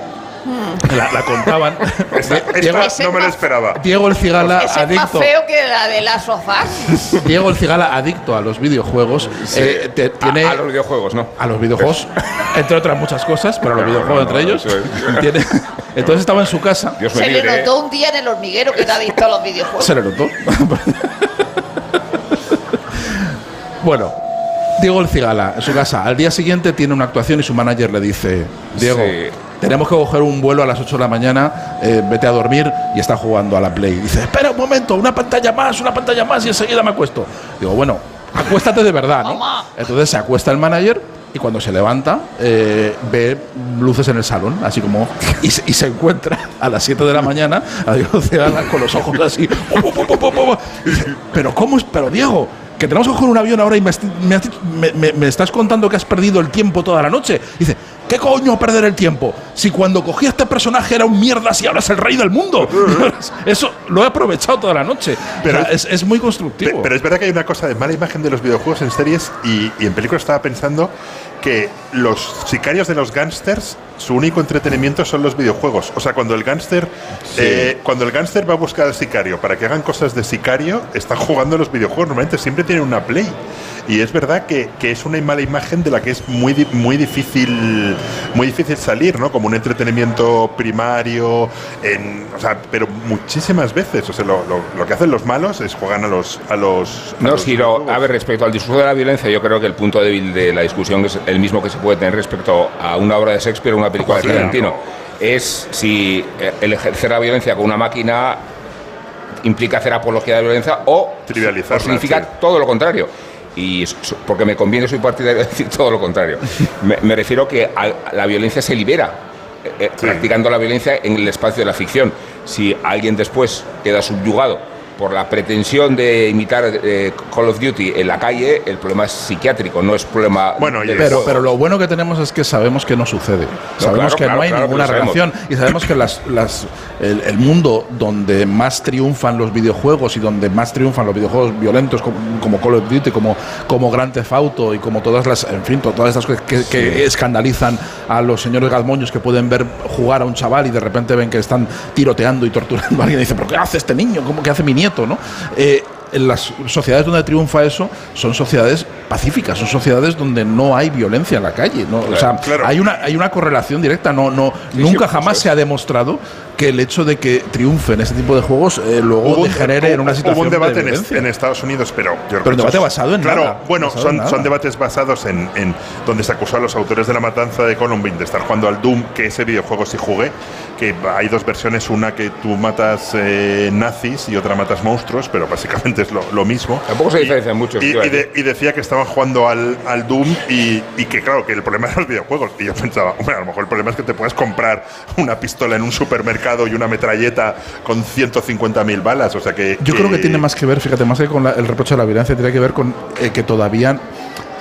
La, la contaban. Esta, Diego, no me lo esperaba. Diego El Cigala, es más adicto. feo que la de las sofás. Diego El Cigala, adicto a los videojuegos, Sí. eh, te- tiene a, a los videojuegos, ¿no? a los videojuegos, entre otras muchas cosas, pero a los No, videojuegos no, entre no, ellos. eso es- tiene- entonces estaba en su casa, Dios Se le libre. notó un día en el hormiguero que era adicto a los videojuegos. se le notó. bueno, Diego El Cigala, en su casa, al día siguiente tiene una actuación y su manager le dice, Diego, Sí. Tenemos que coger un vuelo a las 8 de la mañana, eh, vete a dormir y está jugando a la Play. Dice, espera un momento, una pantalla más, una pantalla más y enseguida me acuesto. Digo, bueno, acuéstate de verdad, ¿no? Entonces se acuesta el manager y cuando se levanta eh, ve luces en el salón, así como. Y se, y se encuentra a las 7 de la mañana a con los ojos así. Y dice, pero ¿cómo es? Pero Diego. Que tenemos que coger un avión ahora y me, me me- estás contando que has perdido el tiempo toda la noche. Dice, ¿qué coño perder el tiempo? Si cuando cogí a este personaje era un mierdas y ahora es el rey del mundo. Eso lo he aprovechado toda la noche. Pero- Pero es, es muy constructivo. Pero es verdad que hay una cosa de mala imagen de los videojuegos en series y, y en películas estaba pensando que los sicarios de los gángsters, su único entretenimiento son los videojuegos. O sea, cuando el gángster eh, cuando el gángster va a buscar al sicario para que hagan cosas de sicario, están jugando a los videojuegos. Normalmente siempre tienen una play. Y es verdad que, que es una mala imagen de la que es muy, muy difícil muy difícil salir, ¿no? Como un entretenimiento primario, en, o sea, pero muchísimas veces. O sea, lo, lo- lo que hacen los malos es juegan a los a los a No, los Ciro, videojuegos. a ver, respecto al discurso de la violencia, yo creo que el punto débil de la discusión es el mismo que se puede tener respecto a una obra de Shakespeare o una película de Tarantino. Es si eh, el ejercer la violencia con una máquina implica hacer apología de la violencia o, Trivializarla, o significa sí. todo lo contrario. Y porque me conviene, soy partidario de decir todo lo contrario. Me, me refiero que a- la violencia se libera, eh, eh, practicando la violencia en el espacio de la ficción. Si alguien después queda subyugado por la pretensión de imitar eh, Call of Duty en la calle, el problema es psiquiátrico, no es problema. Bueno, del Pero, juego. pero lo bueno que tenemos es que sabemos que no sucede. sabemos claro, que claro, no hay claro ninguna relación. Y sabemos que las, las, el, el mundo donde más triunfan los videojuegos y donde más triunfan los videojuegos violentos como, como Call of Duty, como, como Grand Theft Auto y como todas las, en fin, to- todas estas cosas que, que escandalizan a los señores gazmoños que pueden ver jugar a un chaval y de repente ven que están tiroteando y torturando a alguien y dicen, ¿pero qué hace este niño? ¿Cómo que hace mi nieto? ¿No? Eh, en las sociedades donde triunfa eso son sociedades pacíficas, son sociedades donde no hay violencia en la calle. ¿no? o sea, hay, una, hay una correlación directa. No, no, nunca jamás se ha demostrado que el hecho de que triunfen ese tipo de juegos eh, luego Hubo degenere en una hubo situación un debate de en, en Estados Unidos, pero yo Pero un debate basado en claro, nada, Bueno, son, son debates basados en, en donde se acusó a los autores de la matanza de Columbine de estar jugando al Doom, que ese videojuego sí jugué, que hay dos versiones, una que tú matas eh, nazis y otra matas monstruos, pero básicamente es lo, lo mismo. Tampoco se diferencia mucho. Y, y de- y decía que estaban jugando al, al Doom y, y que, claro, que el problema eran los videojuegos. Y yo pensaba, hombre, a lo mejor el problema es que te puedes comprar una pistola en un supermercado y una metralleta con 150.000 balas. O sea que. Yo creo que tiene más que ver, fíjate, más que con la- el reproche de la violencia, tiene que ver con eh, que todavía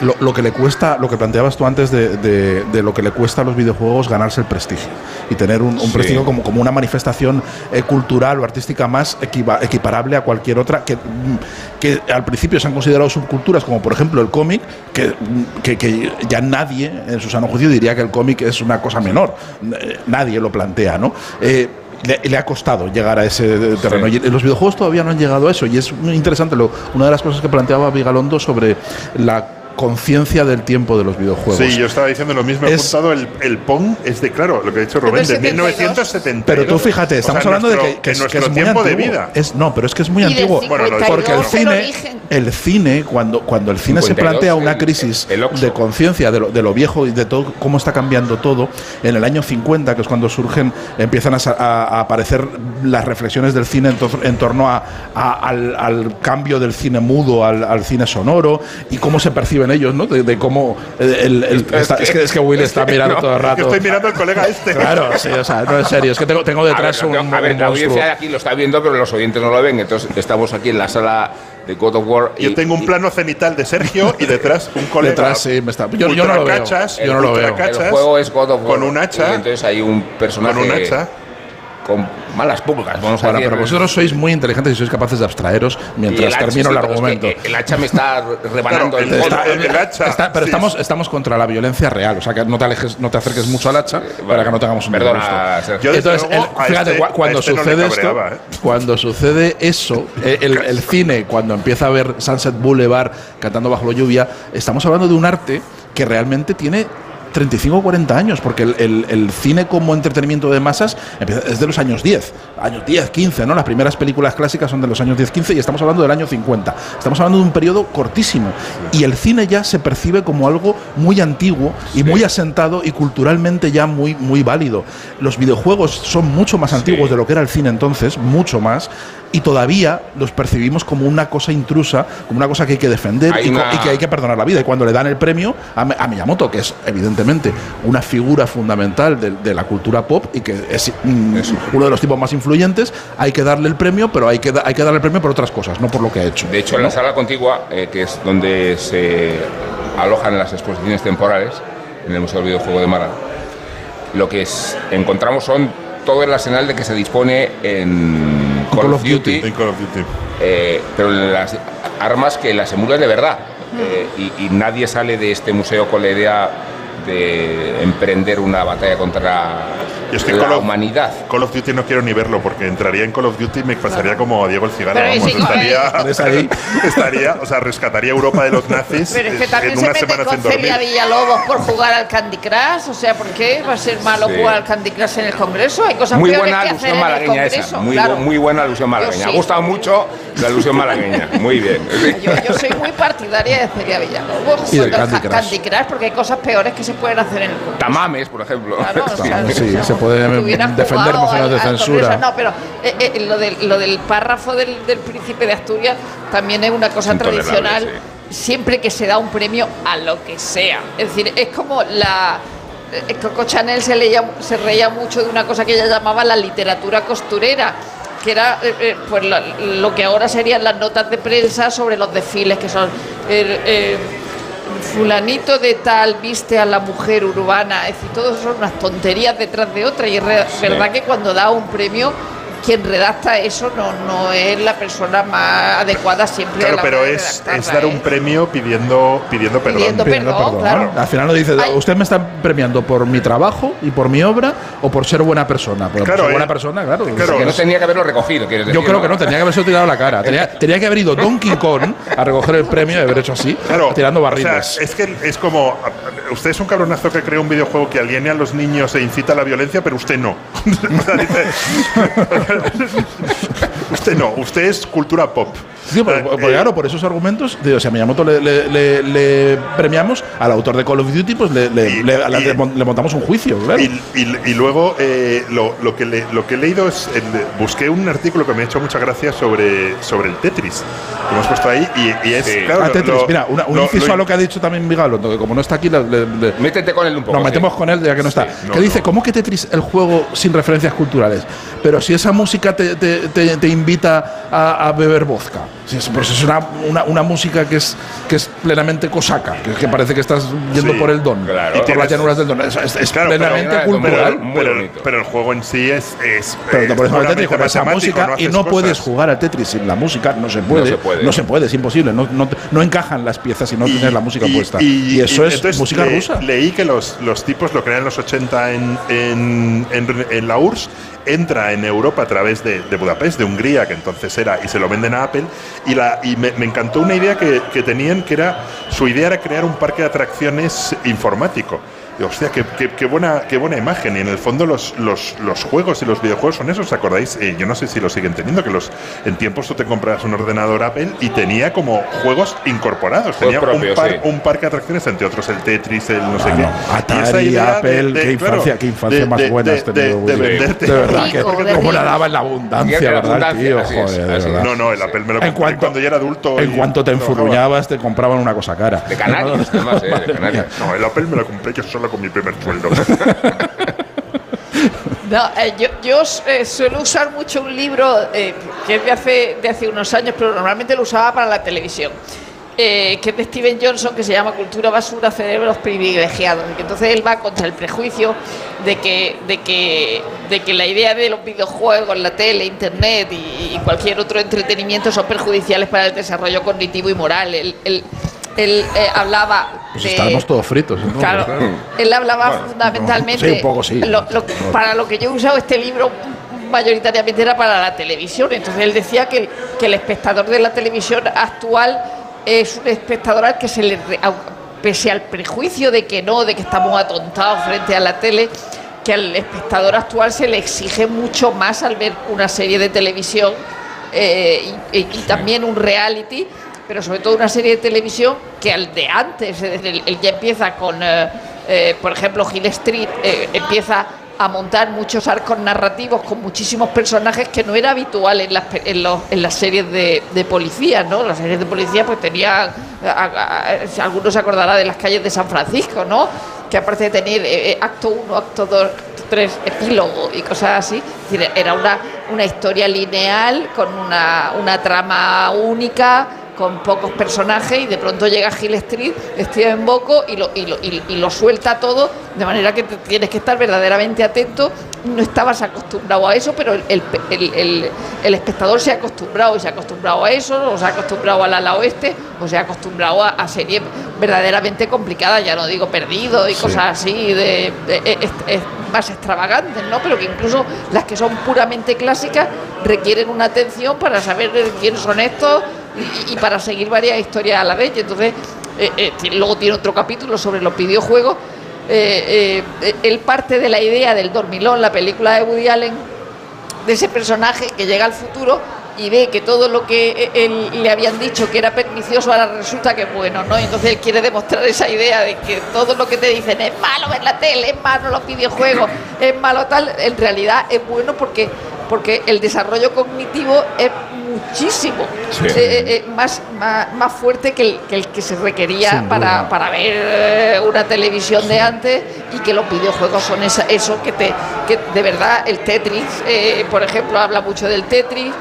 lo, lo que le cuesta, lo que planteabas tú antes de, de- de lo que le cuesta a los videojuegos ganarse el prestigio y tener un, un Sí. prestigio como, como una manifestación eh, cultural o artística más equiva- equiparable a cualquier otra que, mm, que al principio se han considerado subculturas, como por ejemplo el cómic, que, mm, que, que ya nadie en su sano juicio diría que el cómic es una cosa menor. Eh, Nadie lo plantea, ¿no? Eh, le, le ha costado llegar a ese terreno. Y los videojuegos todavía no han llegado a eso. Y es muy interesante lo- una de las cosas que planteaba Vigalondo sobre la conciencia del tiempo de los videojuegos. Sí, yo estaba diciendo lo mismo. He Es- apuntado el, el Pong, es de, claro, lo que ha dicho Rubén, de 1972. Pero tú fíjate, O estamos sea, hablando nuestro- de que, que es, nuestro que es muy tiempo de antiguo. vida. Es, no, pero es que es muy antiguo. 52 porque el cine, el cine cuando, cuando el cine se 52, plantea una el- crisis el de conciencia de lo, de lo viejo y de todo cómo está cambiando todo, en el año 50, que es cuando surgen, empiezan a, sa- a- a aparecer las reflexiones del cine en, to- en torno a, a- al, al cambio del cine mudo al, al cine sonoro y cómo se perciben ellos, ¿no? De, de cómo eh, el- el- está- es, que, es que Will está mirando No, todo el es que rato. Estoy mirando al colega este. Claro, sí, o sea, no en serio, es que tengo, tengo detrás a ver, un, a ver, un la monstruo. audiencia de aquí lo está viendo, pero los oyentes no lo ven. Entonces estamos aquí en la sala de God of War. Yo tengo un plano cenital de Sergio y detrás un colega. Detrás, sí, me está- yo- yo no lo veo. ultracachas, Yo no lo veo. El juego es God of War. Con un hacha. Y entonces hay un personaje Con un hacha. Con malas pulgas. Vamos a Bueno, decir. pero vosotros sois muy inteligentes y sois capaces de abstraeros mientras termino el argumento. eh, el hacha me está rebanando el, hacha. Pero estamos, estamos contra la violencia real, o sea que no te alejes, no te acerques mucho al hacha para que no tengamos un Perdona, Entonces, fíjate, este- cua- cuando este sucede esto, ¿eh? cuando sucede eso, eh, el cine, cuando empieza a ver Sunset Boulevard cantando bajo la lluvia, estamos hablando de un arte que realmente tiene 35 o 40 años, porque el, el- el cine como entretenimiento de masas empieza- es de los años 10, años 10, 15, ¿no? Las primeras películas clásicas son de los años 10, 15 y estamos hablando del año 50. Estamos hablando de un periodo cortísimo. Y el cine ya se percibe como algo muy antiguo y muy asentado y culturalmente ya muy, muy válido. Los videojuegos son mucho más antiguos de lo que era el cine entonces, mucho más. Y todavía los percibimos como una cosa intrusa, como una cosa que hay que defender Hay y, co- una- y que hay que perdonar la vida. Y cuando le dan el premio a, Mi- a Miyamoto, que es evidentemente una figura fundamental de, de la cultura pop y que es mm, uno de los tipos más influyentes, hay que darle el premio, pero hay que, hay que darle el premio por otras cosas, no por lo que ha hecho. De hecho, en la sala contigua, eh, que es donde se alojan las exposiciones temporales, en el Museo del Videojuego de Málaga, lo que es- encontramos son todo el arsenal de que se dispone en Call, of Duty, En Call of Duty. eh, pero las armas que las emulan de verdad. Eh, y, y nadie sale de este museo con la idea de emprender una batalla contra Y es que la Call of- humanidad. Call of Duty no quiero ni verlo porque entraría en Call of Duty y me pasaría como a Diego el Cigala. Pero Vamos, ese- estaría, estaría, o sea, rescataría Europa de los nazis Pero es que también en se una mete semana con. Celia Villalobos por jugar al Candy Crush. O sea, ¿por qué va a ser malo Sí. jugar al Candy Crush en el Congreso? Hay cosas Muy peores buena que hacer alusión malagueña esa. Muy, claro. bu- muy buena alusión malagueña. sí. Ha gustado mucho la alusión malagueña. Muy bien. Yo, yo soy muy partidaria de Celia Villalobos Y del Candy Ca- Crush. Candy Crush porque hay cosas peores que se pueden hacer en el Congreso. Tamames, por ejemplo. Claro, o sea, Sí, se puede defender mociones de censura. Congreso, No, pero eh, eh, lo, del, lo del párrafo del, del príncipe de Asturias también es una cosa tradicional siempre que se da un premio a lo que sea. Es decir, es como la... eh, Coco Chanel se, leía, se reía mucho de una cosa que ella llamaba la literatura costurera, que era eh, pues lo, lo que ahora serían las notas de prensa sobre los desfiles, que son... eh, eh, fulanito de tal viste a la mujer urbana, es decir, todos son unas tonterías detrás de otra y es Sí. verdad que cuando da un premio quien redacta eso no, no es la persona más adecuada siempre a Claro, la pero hora de es, es dar ¿eh? un premio pidiendo, pidiendo perdón. Pidiendo perdón, claro. Al final no dice, usted me está premiando por mi trabajo y por mi obra o por ser buena persona. Por Claro, ser eh, buena persona, claro. que no tenía que haberlo recogido, Yo creo que no, tenía que haberse tirado a la cara. Tenía, tenía que haber ido Donkey Kong a recoger el premio y haber hecho así, tirando O sea, barriles. es que es como. Usted es un cabronazo que crea un videojuego que aliene a los niños e incita a la violencia, pero usted no. O sea, usted no, usted es cultura pop. Sí, pero, Eh, claro, por esos argumentos, digo, si a Miyamoto le, le- le- le premiamos, al autor de Call of Duty, pues le, le- le- a la- le mon- le montamos un juicio, claro. Y, y- y luego eh, lo, lo que le- lo que he leído es. el- busqué un artículo que me ha hecho mucha gracia sobre, sobre el Tetris. Que hemos puesto ahí y, y es. claro, Ah, Tetris. lo- Mira, una- un lo- inciso lo- a lo que ha dicho también Miguel, que como no está aquí, le- le- le- Métete con él un poco. nos metemos sí. con él ya que no está. no, que dice, ¿cómo que Tetris el juego sin referencias culturales? Pero si esa música te, te- te- te invita a, beber vodka. Si es, pues es una, una- una música que es, que es plenamente cosaca, que, que parece que estás yendo Sí, por el don, claro. por Y las llanuras del don. Es, es- es Claro, pero- plenamente pero- cultural. Pero, pero el juego en sí es. es Pero con el Tetris esa música y haces no puedes cosas. jugar al Tetris sin la música, no se puede. se puede. No se puede, es imposible. No, no, no encajan las piezas si no tienes la música puesta. Y, eso y es entonces música le- rusa. Leí que los, los tipos lo crean en los 80 en, en, en- en la URSS, entra en Europa a través de, de Budapest, de Hungría, que entonces era, y se lo venden a Apple. Y, me encantó una idea que, que tenían, que era, su idea era crear un parque de atracciones informático. Y, hostia, qué, qué- qué buena, qué buena imagen. Y en el fondo los, los, los juegos y los videojuegos son esos, ¿os acordáis? Eh, yo no sé si lo siguen teniendo, que los en tiempos tú te compras un ordenador Apple y tenía como juegos incorporados. Tenía propios, un, par- sí. un parque de atracciones, entre otros el Tetris, el no sé Ah, qué. no. Y Atari, esa idea Apple, de- de- qué infancia, claro, qué infancia de- más de- buena de- has tenido, de- venderte. De verdad, que de cómo rico. nadaba en la Y abundancia, en la ¿verdad, abundancia, tío? Joder. No, no, el Apple me lo En compré cuanto- cuando ya era adulto. En y cuanto te enfurruñabas, te compraban una cosa cara. De Canarias, además, eh, de Canarias. No, el Apple me lo compré yo solo con mi primer sueldo. No, eh, yo, yo eh, suelo usar mucho un libro eh, que es de hace, de hace unos años, pero normalmente lo usaba para la televisión, eh, que es de Steven Johnson, que se llama Cultura Basura, Cerebros Privilegiados. Y entonces él va contra el prejuicio de que, de, que, de que la idea de los videojuegos, la tele, internet y, y cualquier otro entretenimiento son perjudiciales para el desarrollo cognitivo y moral. Él, él- él, eh, hablaba Pues de... estábamos todos fritos. entonces, Claro. Él hablaba fundamentalmente. sí, un poco sí. lo- lo- para lo que yo he usado este libro mayoritariamente era para la televisión. Entonces él decía que el, que el espectador de la televisión actual es un espectador al que se le. pese al prejuicio de que no, de que estamos atontados frente a la tele, que al espectador actual se le exige mucho más al ver una serie de televisión eh, y, y- y también un reality, pero sobre todo una serie de televisión que al de antes, él, él ya empieza con, eh, eh, por ejemplo, Hill Street, eh, empieza a montar muchos arcos narrativos con muchísimos personajes que no era habitual en las, en los- en las series de, de policía, ¿no? Las series de policía pues tenían, a- a- a- si alguno se acordará de las calles de San Francisco, ¿no? Que aparte de tener acto 1, acto 2, acto 3, epílogo y cosas así, era una, una historia lineal con una, una trama única con pocos personajes y de pronto llega Gil Street, Steven Boco y lo, y, lo, y, y lo suelta todo de manera que te tienes que estar verdaderamente atento. No estabas acostumbrado a eso, pero el, el, el- espectador se ha acostumbrado y se ha acostumbrado a eso, o se ha acostumbrado al ala oeste, o se ha acostumbrado a, a series verdaderamente complicadas, ya no digo perdido y Sí. cosas así de, de- es- es- más extravagantes, ¿no? Pero que incluso las que son puramente clásicas requieren una atención para saber quiénes son estos y, para seguir varias historias a la vez. Y entonces, eh, eh, luego tiene otro capítulo sobre los videojuegos. Eh, eh, él parte de la idea del dormilón, la película de Woody Allen, de ese personaje que llega al futuro y ve que todo lo que él le habían dicho que era pernicioso ahora resulta que es bueno, ¿no? Y entonces él quiere demostrar esa idea de que todo lo que te dicen es malo ver la tele, es malo los videojuegos, es malo tal, en realidad es bueno porque, porque el desarrollo cognitivo es muchísimo. Sí. Eh, eh, eh, más, más, más fuerte que el, que el que se requería para, para ver una televisión de antes y que los videojuegos son esa- eso que te que de verdad el Tetris eh, por ejemplo habla mucho del Tetris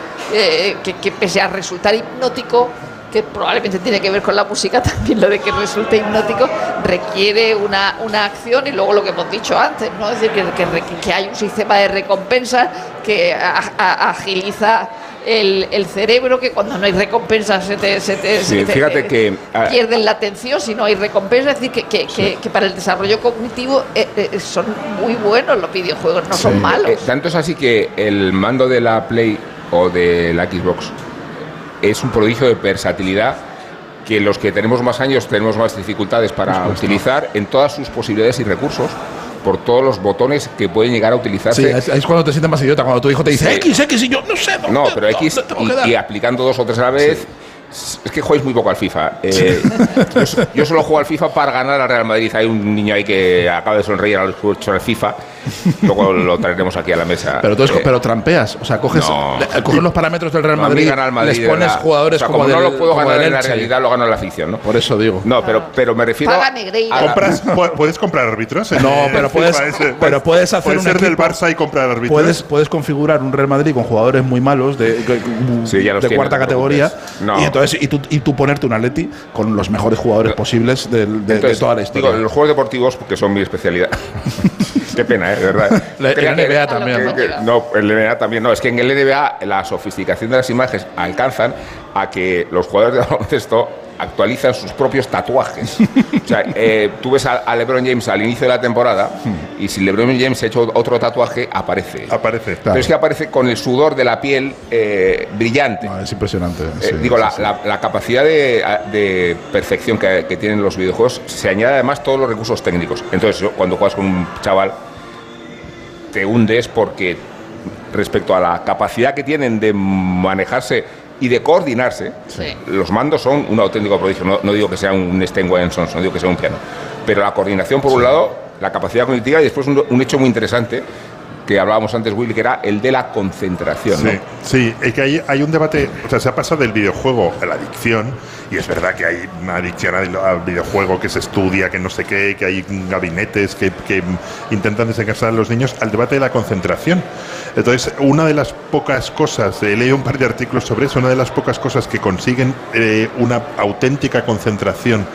que, que pese a resultar hipnótico que probablemente tiene que ver con la música también lo de que resulte hipnótico requiere una, una acción y luego lo que hemos dicho antes no es decir que, que hay un sistema de recompensas que a- a- agiliza el, el cerebro que cuando no hay recompensas se te, se te- Sí, se te- fíjate que, ah, pierden la atención si no hay recompensa. Es decir, que, que, que- que para el desarrollo cognitivo eh, eh, son muy buenos los videojuegos, no son malos. Eh, tanto es así que el mando de la Play o de la Xbox es un prodigio de versatilidad que los que tenemos más años tenemos más dificultades para utilizar en todas sus posibilidades y recursos por todos los botones que pueden llegar a utilizarse. Sí, es, es cuando te sientes más idiota, cuando tu hijo te dice Sí. X, X y yo no sé dónde. No, pero X y, dar". y aplicando dos o tres a la vez. Es que jugáis muy poco al FIFA. Eh, yo, so- yo solo juego al FIFA para ganar al Real Madrid. Hay un niño ahí que acaba de sonreír al FIFA. Luego lo traeremos aquí a la mesa. Pero, tú es- Eh, pero trampeas, o sea, coges, No. le- coges los parámetros del Real no, Madrid, les pones jugadores O sea, como, como, no del- lo puedo ganar en la realidad, lo gano en la ficción, ¿no? Por eso digo. No, pero, pero me refiero. A ¿Compras, pu- ¿Puedes comprar árbitros? No, pero puedes, pero puedes hacer Puedes un ser del Barça y comprar árbitros. Puedes, puedes configurar un Real Madrid con jugadores muy malos de, de- Sí, ya los de tienes, cuarta no te categoría. No. y entonces y tú, y tú ponerte un Atleti con los mejores jugadores posibles de, de Entonces, toda la historia. Digo, los juegos deportivos, que son mi especialidad. Qué pena, ¿eh? De verdad. La- el que- NBA también, ¿no? que- No, el NBA también. No, es que en el NBA la sofisticación de las imágenes alcanzan a que los jugadores de baloncesto actualizan sus propios tatuajes. o sea, eh, tú ves a, a LeBron James al inicio de la temporada y si LeBron James ha hecho otro tatuaje, aparece. Aparece. Pero es que aparece con el sudor de la piel eh, brillante. No, es impresionante. Eh, digo, sí, la, sí. la- la capacidad de, de perfección que, que tienen los videojuegos se añade además todos los recursos técnicos. Entonces, cuando juegas con un chaval, te hundes porque respecto a la capacidad que tienen de manejarse y de coordinarse, Sí. los mandos son un auténtico prodigio. No, no digo que sea un Steinway Sons, no digo que sea un piano. Pero la coordinación, por un lado, la capacidad cognitiva y después un, un hecho muy interesante que hablábamos antes, Will, que era el de la concentración. ¿no? Sí, sí, es que hay, hay un debate, o sea, se ha pasado del videojuego a la adicción, y es verdad que hay una adicción al, videojuego que se estudia, que no sé qué, que hay gabinetes que, que intentan desencansar a los niños, al debate de la concentración. Entonces, una de las pocas cosas, he leído un par de artículos sobre eso, una de las pocas cosas que consiguen eh, una auténtica concentración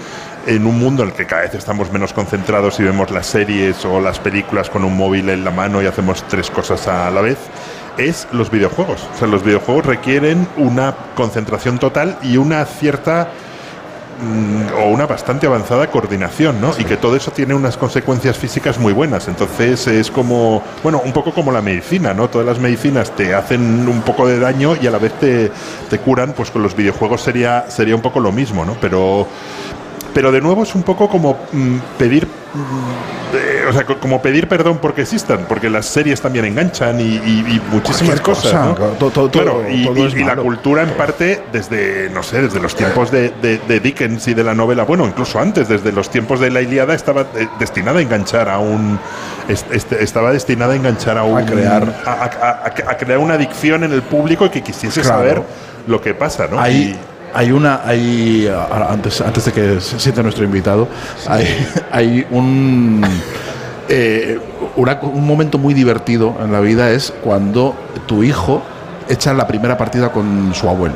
en un mundo en el que cada vez estamos menos concentrados y vemos las series o las películas con un móvil en la mano y hacemos tres cosas a la vez, es los videojuegos. O sea, los videojuegos requieren una concentración total y una cierta o una bastante avanzada coordinación, ¿no? Y que todo eso tiene unas consecuencias físicas muy buenas. Entonces es como, bueno, un poco como la medicina, ¿no? Todas las medicinas te hacen un poco de daño y a la vez te, te curan, pues con los videojuegos sería, sería un poco lo mismo, ¿no? Pero pero de nuevo es un poco como mm, pedir mm, eh, o sea co- como pedir perdón porque existan porque las series también enganchan y, y- y muchísimas cosas cosa, ¿no? claro, todo- todo- Claro, y, todo y- y la cultura en parte desde no sé desde los tiempos de, de- de Dickens y de la novela bueno incluso antes desde los tiempos de la estaba eh, destinada a enganchar a un est- est- estaba destinada a enganchar a un crear. a, a- a- crear una adicción en el público que quisiese Claro. saber lo que pasa ¿no? Y- hay una, hay, ahora, antes, antes de que se siente nuestro invitado, hay, hay un, eh, una- un momento muy divertido en la vida es cuando tu hijo echa la primera partida con su abuelo.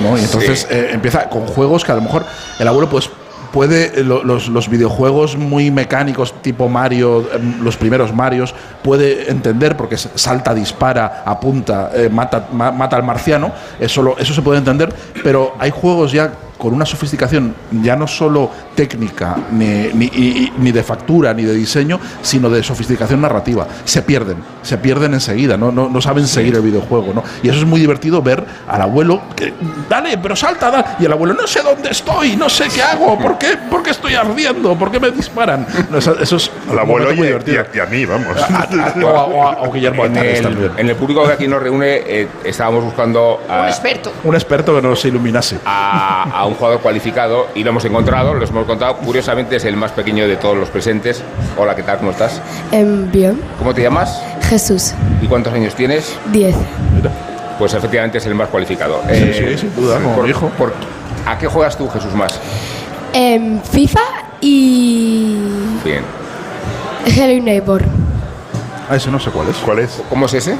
¿no? Y entonces Sí. eh, empieza con juegos que a lo mejor el abuelo pues puede eh, lo- los, los videojuegos muy mecánicos tipo Mario em, los primeros Marios puede entender porque salta dispara apunta eh, mata ma- mata al marciano eso lo- eso se puede entender pero hay juegos ya con una sofisticación ya no solo técnica ni, ni, y- y- ni de factura ni de diseño sino de sofisticación narrativa. Se pierden se pierden enseguida no, no, no saben seguir el videojuego ¿no? y eso es muy divertido ver al abuelo que dale pero salta da", y el abuelo no sé dónde estoy no sé qué hago por qué, por qué estoy ardiendo por qué me disparan No, eso, eso es al abuelo y, muy y divertido a, y a mí vamos. O, a- o a- o Guillermo En el, en el público que aquí nos reúne, eh, estábamos buscando Un experto. un experto que nos iluminase. A- a un jugador cualificado y lo hemos encontrado, lo hemos contado. Curiosamente es el más pequeño de todos los presentes. Hola, ¿qué tal? ¿Cómo estás? Em, bien, ¿Cómo te llamas? Jesús, ¿Y cuántos años tienes? 10. pues efectivamente es el más cualificado. Sí, sí, sin duda, como por- hijo. por- ¿A qué juegas tú, Jesús, más? Em, FIFA y Bien. Hello Neighbor. Ah, ese no sé cuál es. ¿Cuál es? ¿Cómo es ese?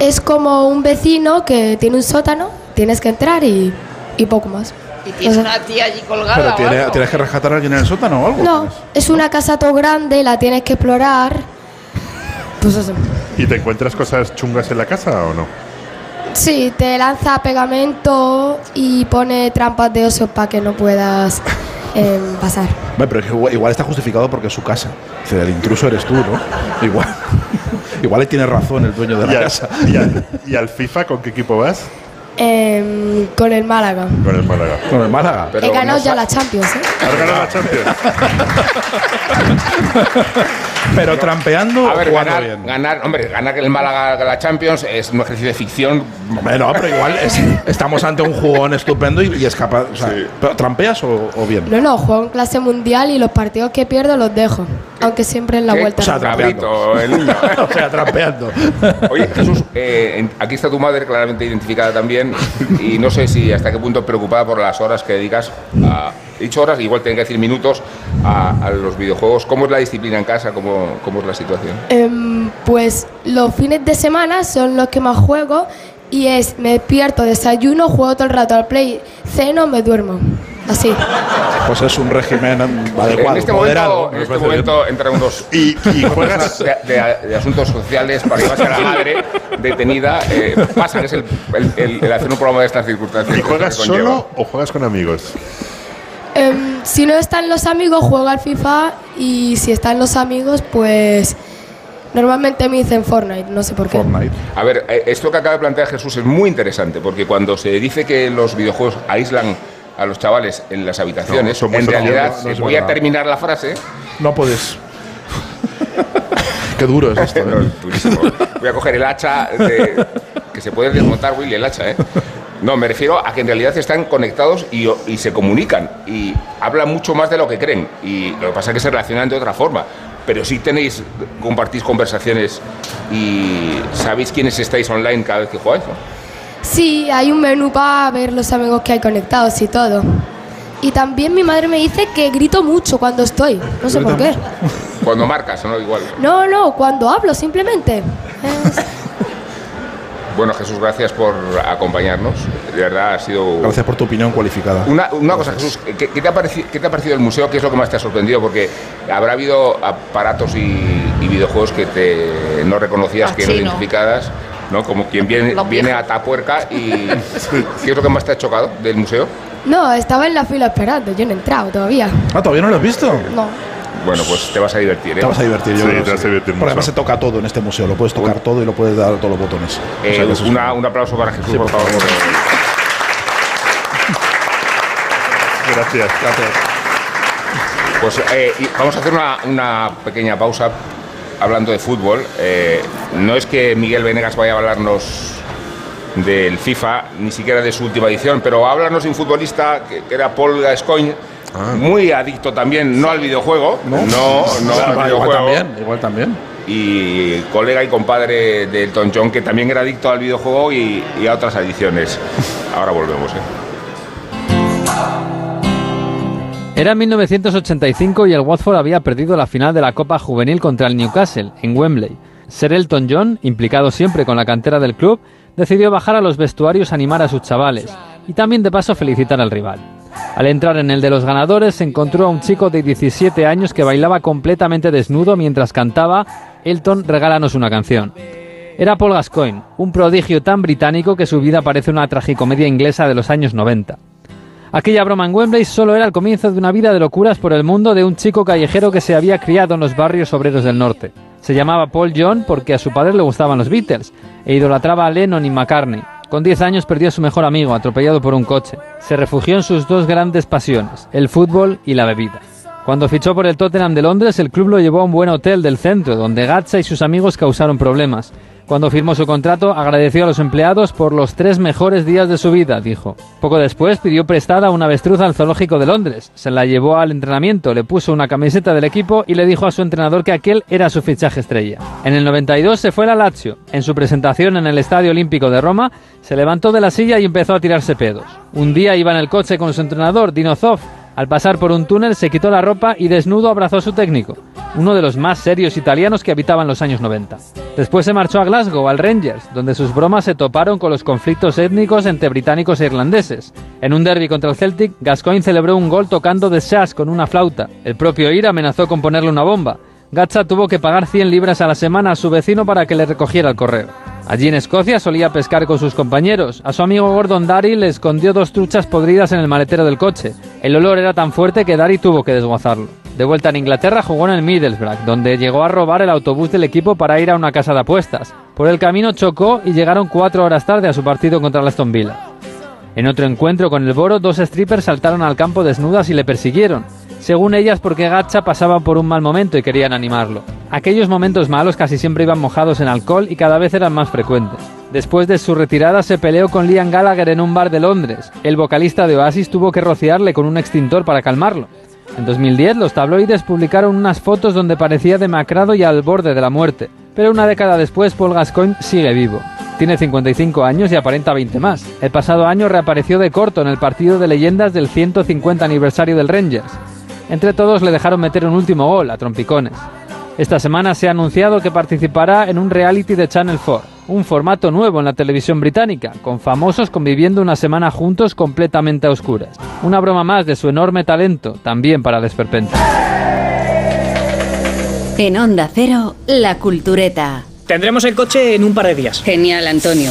Es como un vecino que tiene un sótano, tienes que entrar y, y poco más. Y tiene una tía allí colgada. Pero o algo. tienes que rescatar a alguien en el sótano o algo. No, es una casa todo grande, la tienes que explorar. Pues eso. ¿Y te encuentras cosas chungas en la casa o no? Sí, te lanza pegamento y pone trampas de oso para que no puedas em, pasar. Bueno, pero igual, igual está justificado porque es su casa. Dice, el intruso eres tú, ¿no? Igual. igual tiene razón el dueño de ¿Y la al, casa. y al- y al FIFA con qué equipo vas? Em, con el Málaga. Con el Málaga. Con el Málaga. He ganado ya la Champions, ¿eh? ¿Has ganado la Champions? Pero trampeando A ver, o jugando ganar, bien. ganar, hombre, ganar el Málaga la Champions es un ejercicio de ficción. Bueno, pero igual es- estamos ante un jugón estupendo y, y es capaz. O sea, ¿pero ¿Trampeas o, o bien? No, no, juego en clase mundial y los partidos que pierdo los dejo. Aunque siempre en la ¿Qué? vuelta. O sea, trampeando. el niño. o sea, trampeando. Oye, Jesús, eh, aquí está tu madre claramente identificada también y no sé si hasta qué punto preocupada por las horas que dedicas a... he Dicho horas, igual tengo que decir minutos a, a los videojuegos. ¿Cómo es la disciplina en casa? ¿Cómo, cómo es la situación? Em, pues los fines de semana son los que más juego y es me despierto, desayuno, juego todo el rato al play, ceno, me duermo. Así. Pues es un régimen adecuado, en este moderado. momento, en este momento entran unos y, juegas de, de- de asuntos sociales para llevarse a la madre detenida. eh, pasa que es el, el- el- el hacer un programa de estas circunstancias. ¿Y juegas solo o juegas con amigos? Em, si no están los amigos, juego al FIFA y si están los amigos, pues normalmente me dicen Fortnite, no sé por qué. A ver, eh, esto que acaba de plantear Jesús es muy interesante, porque cuando se dice que los videojuegos aíslan a los chavales en las habitaciones, No, en realidad, no eh, voy a terminar la frase. No puedes. Qué duro es esto. ¿eh? Voy a coger el hacha de- que se puede desmontar, Willy, el hacha, ¿eh? No, me refiero a que en realidad están conectados y, y se comunican y hablan mucho más de lo que creen. Y lo que pasa es que se relacionan de otra forma. Pero sí tenéis, compartís conversaciones y sabéis quiénes estáis online cada vez que jugáis. ¿no? Sí, hay un menú para ver los amigos que hay conectados y todo. Y también mi madre me dice que grito mucho cuando estoy, no sé por qué. Cuando marcas, ¿no? Igual. No, no, cuando hablo simplemente. Bueno, Jesús, gracias por acompañarnos. De verdad, ha sido... Gracias por tu opinión cualificada. Una, una cosa, Jesús, ¿qué, qué te ha parecido, ¿qué te ha parecido el museo? ¿Qué es lo que más te ha sorprendido? Porque habrá habido aparatos y, y videojuegos que te no reconocías, Ah, que no sí, no. identificadas, ¿no? Como quien viene, viene a Tapuerca y... ¿Qué es lo que más te ha chocado del museo? No, estaba en la fila esperando, yo no he entrado todavía. Ah, ¿todavía no lo has visto? No. Bueno, pues te vas a divertir, ¿eh? Te vas a divertir, yo Sí, creo te vas a divertir Porque además se toca todo en este museo. Lo puedes tocar todo y lo puedes dar a todos los botones. Eh, O sea, que eso es- una- un aplauso para Jesús, Sí, por favor. Gracias. Pues eh, vamos a hacer una, una pequeña pausa hablando de fútbol. Eh, no es que Miguel Venegas vaya a hablarnos del FIFA, ni siquiera de su última edición, pero háblanos de un futbolista que, que era Paul Gascoigne, muy adicto también, no al videojuego, no, no, no al igual videojuego. también, igual también. Y colega y compadre de Elton John, que también era adicto al videojuego y, y a otras adicciones. Ahora volvemos. ¿eh? Era 1985 y el Watford había perdido la final de la Copa Juvenil contra el Newcastle, en Wembley. Sir Elton John, implicado siempre con la cantera del club, decidió bajar a los vestuarios a animar a sus chavales y también de paso felicitar al rival. Al entrar en el de los ganadores se encontró a un chico de 17 años que bailaba completamente desnudo mientras cantaba Elton, regálanos una canción. Era Paul Gascoigne, un prodigio tan británico que su vida parece una tragicomedia inglesa de los años 90. Aquella broma en Wembley solo era el comienzo de una vida de locuras por el mundo de un chico callejero que se había criado en los barrios obreros del norte. Se llamaba Paul John porque a su padre le gustaban los Beatles e idolatraba a Lennon y McCartney. Con 10 años perdió a su mejor amigo atropellado por un coche. Se refugió en sus dos grandes pasiones, el fútbol y la bebida. Cuando fichó por el Tottenham de Londres, el club lo llevó a un buen hotel del centro, donde Gatza y sus amigos causaron problemas. Cuando firmó su contrato, agradeció a los empleados por los tres mejores días de su vida, dijo. Poco después pidió prestada una avestruz al zoológico de Londres. Se la llevó al entrenamiento, le puso una camiseta del equipo y le dijo a su entrenador que aquel era su fichaje estrella. En el 92 se fue a la Lazio. En su presentación en el Estadio Olímpico de Roma, se levantó de la silla y empezó a tirarse pedos. Un día iba en el coche con su entrenador, Dino Zoff, al pasar por un túnel se quitó la ropa y desnudo abrazó a su técnico, uno de los más serios italianos que habitaban los años 90. Después se marchó a Glasgow, al Rangers, donde sus bromas se toparon con los conflictos étnicos entre británicos e irlandeses. En un derby contra el Celtic, Gascoigne celebró un gol tocando de jazz con una flauta. El propio Ir amenazó con ponerle una bomba. Gacha tuvo que pagar 100 libras a la semana a su vecino para que le recogiera el correo. Allí en Escocia solía pescar con sus compañeros. A su amigo Gordon Darry le escondió dos truchas podridas en el maletero del coche. El olor era tan fuerte que Darry tuvo que desguazarlo. De vuelta en Inglaterra jugó en el Middlesbrough, donde llegó a robar el autobús del equipo para ir a una casa de apuestas. Por el camino chocó y llegaron cuatro horas tarde a su partido contra el Aston Villa. En otro encuentro con el Boro, dos strippers saltaron al campo desnudas y le persiguieron según ellas porque Gacha pasaba por un mal momento y querían animarlo. Aquellos momentos malos casi siempre iban mojados en alcohol y cada vez eran más frecuentes. Después de su retirada se peleó con Liam Gallagher en un bar de Londres. El vocalista de Oasis tuvo que rociarle con un extintor para calmarlo. En 2010 los tabloides publicaron unas fotos donde parecía demacrado y al borde de la muerte, pero una década después Paul Gascoigne sigue vivo. Tiene 55 años y aparenta 20 más. El pasado año reapareció de corto en el partido de leyendas del 150 aniversario del Rangers. Entre todos le dejaron meter un último gol a trompicones. Esta semana se ha anunciado que participará en un reality de Channel 4, un formato nuevo en la televisión británica, con famosos conviviendo una semana juntos completamente a oscuras. Una broma más de su enorme talento, también para desperpento. En Onda Cero, La Cultureta. Tendremos el coche en un par de días. Genial, Antonio.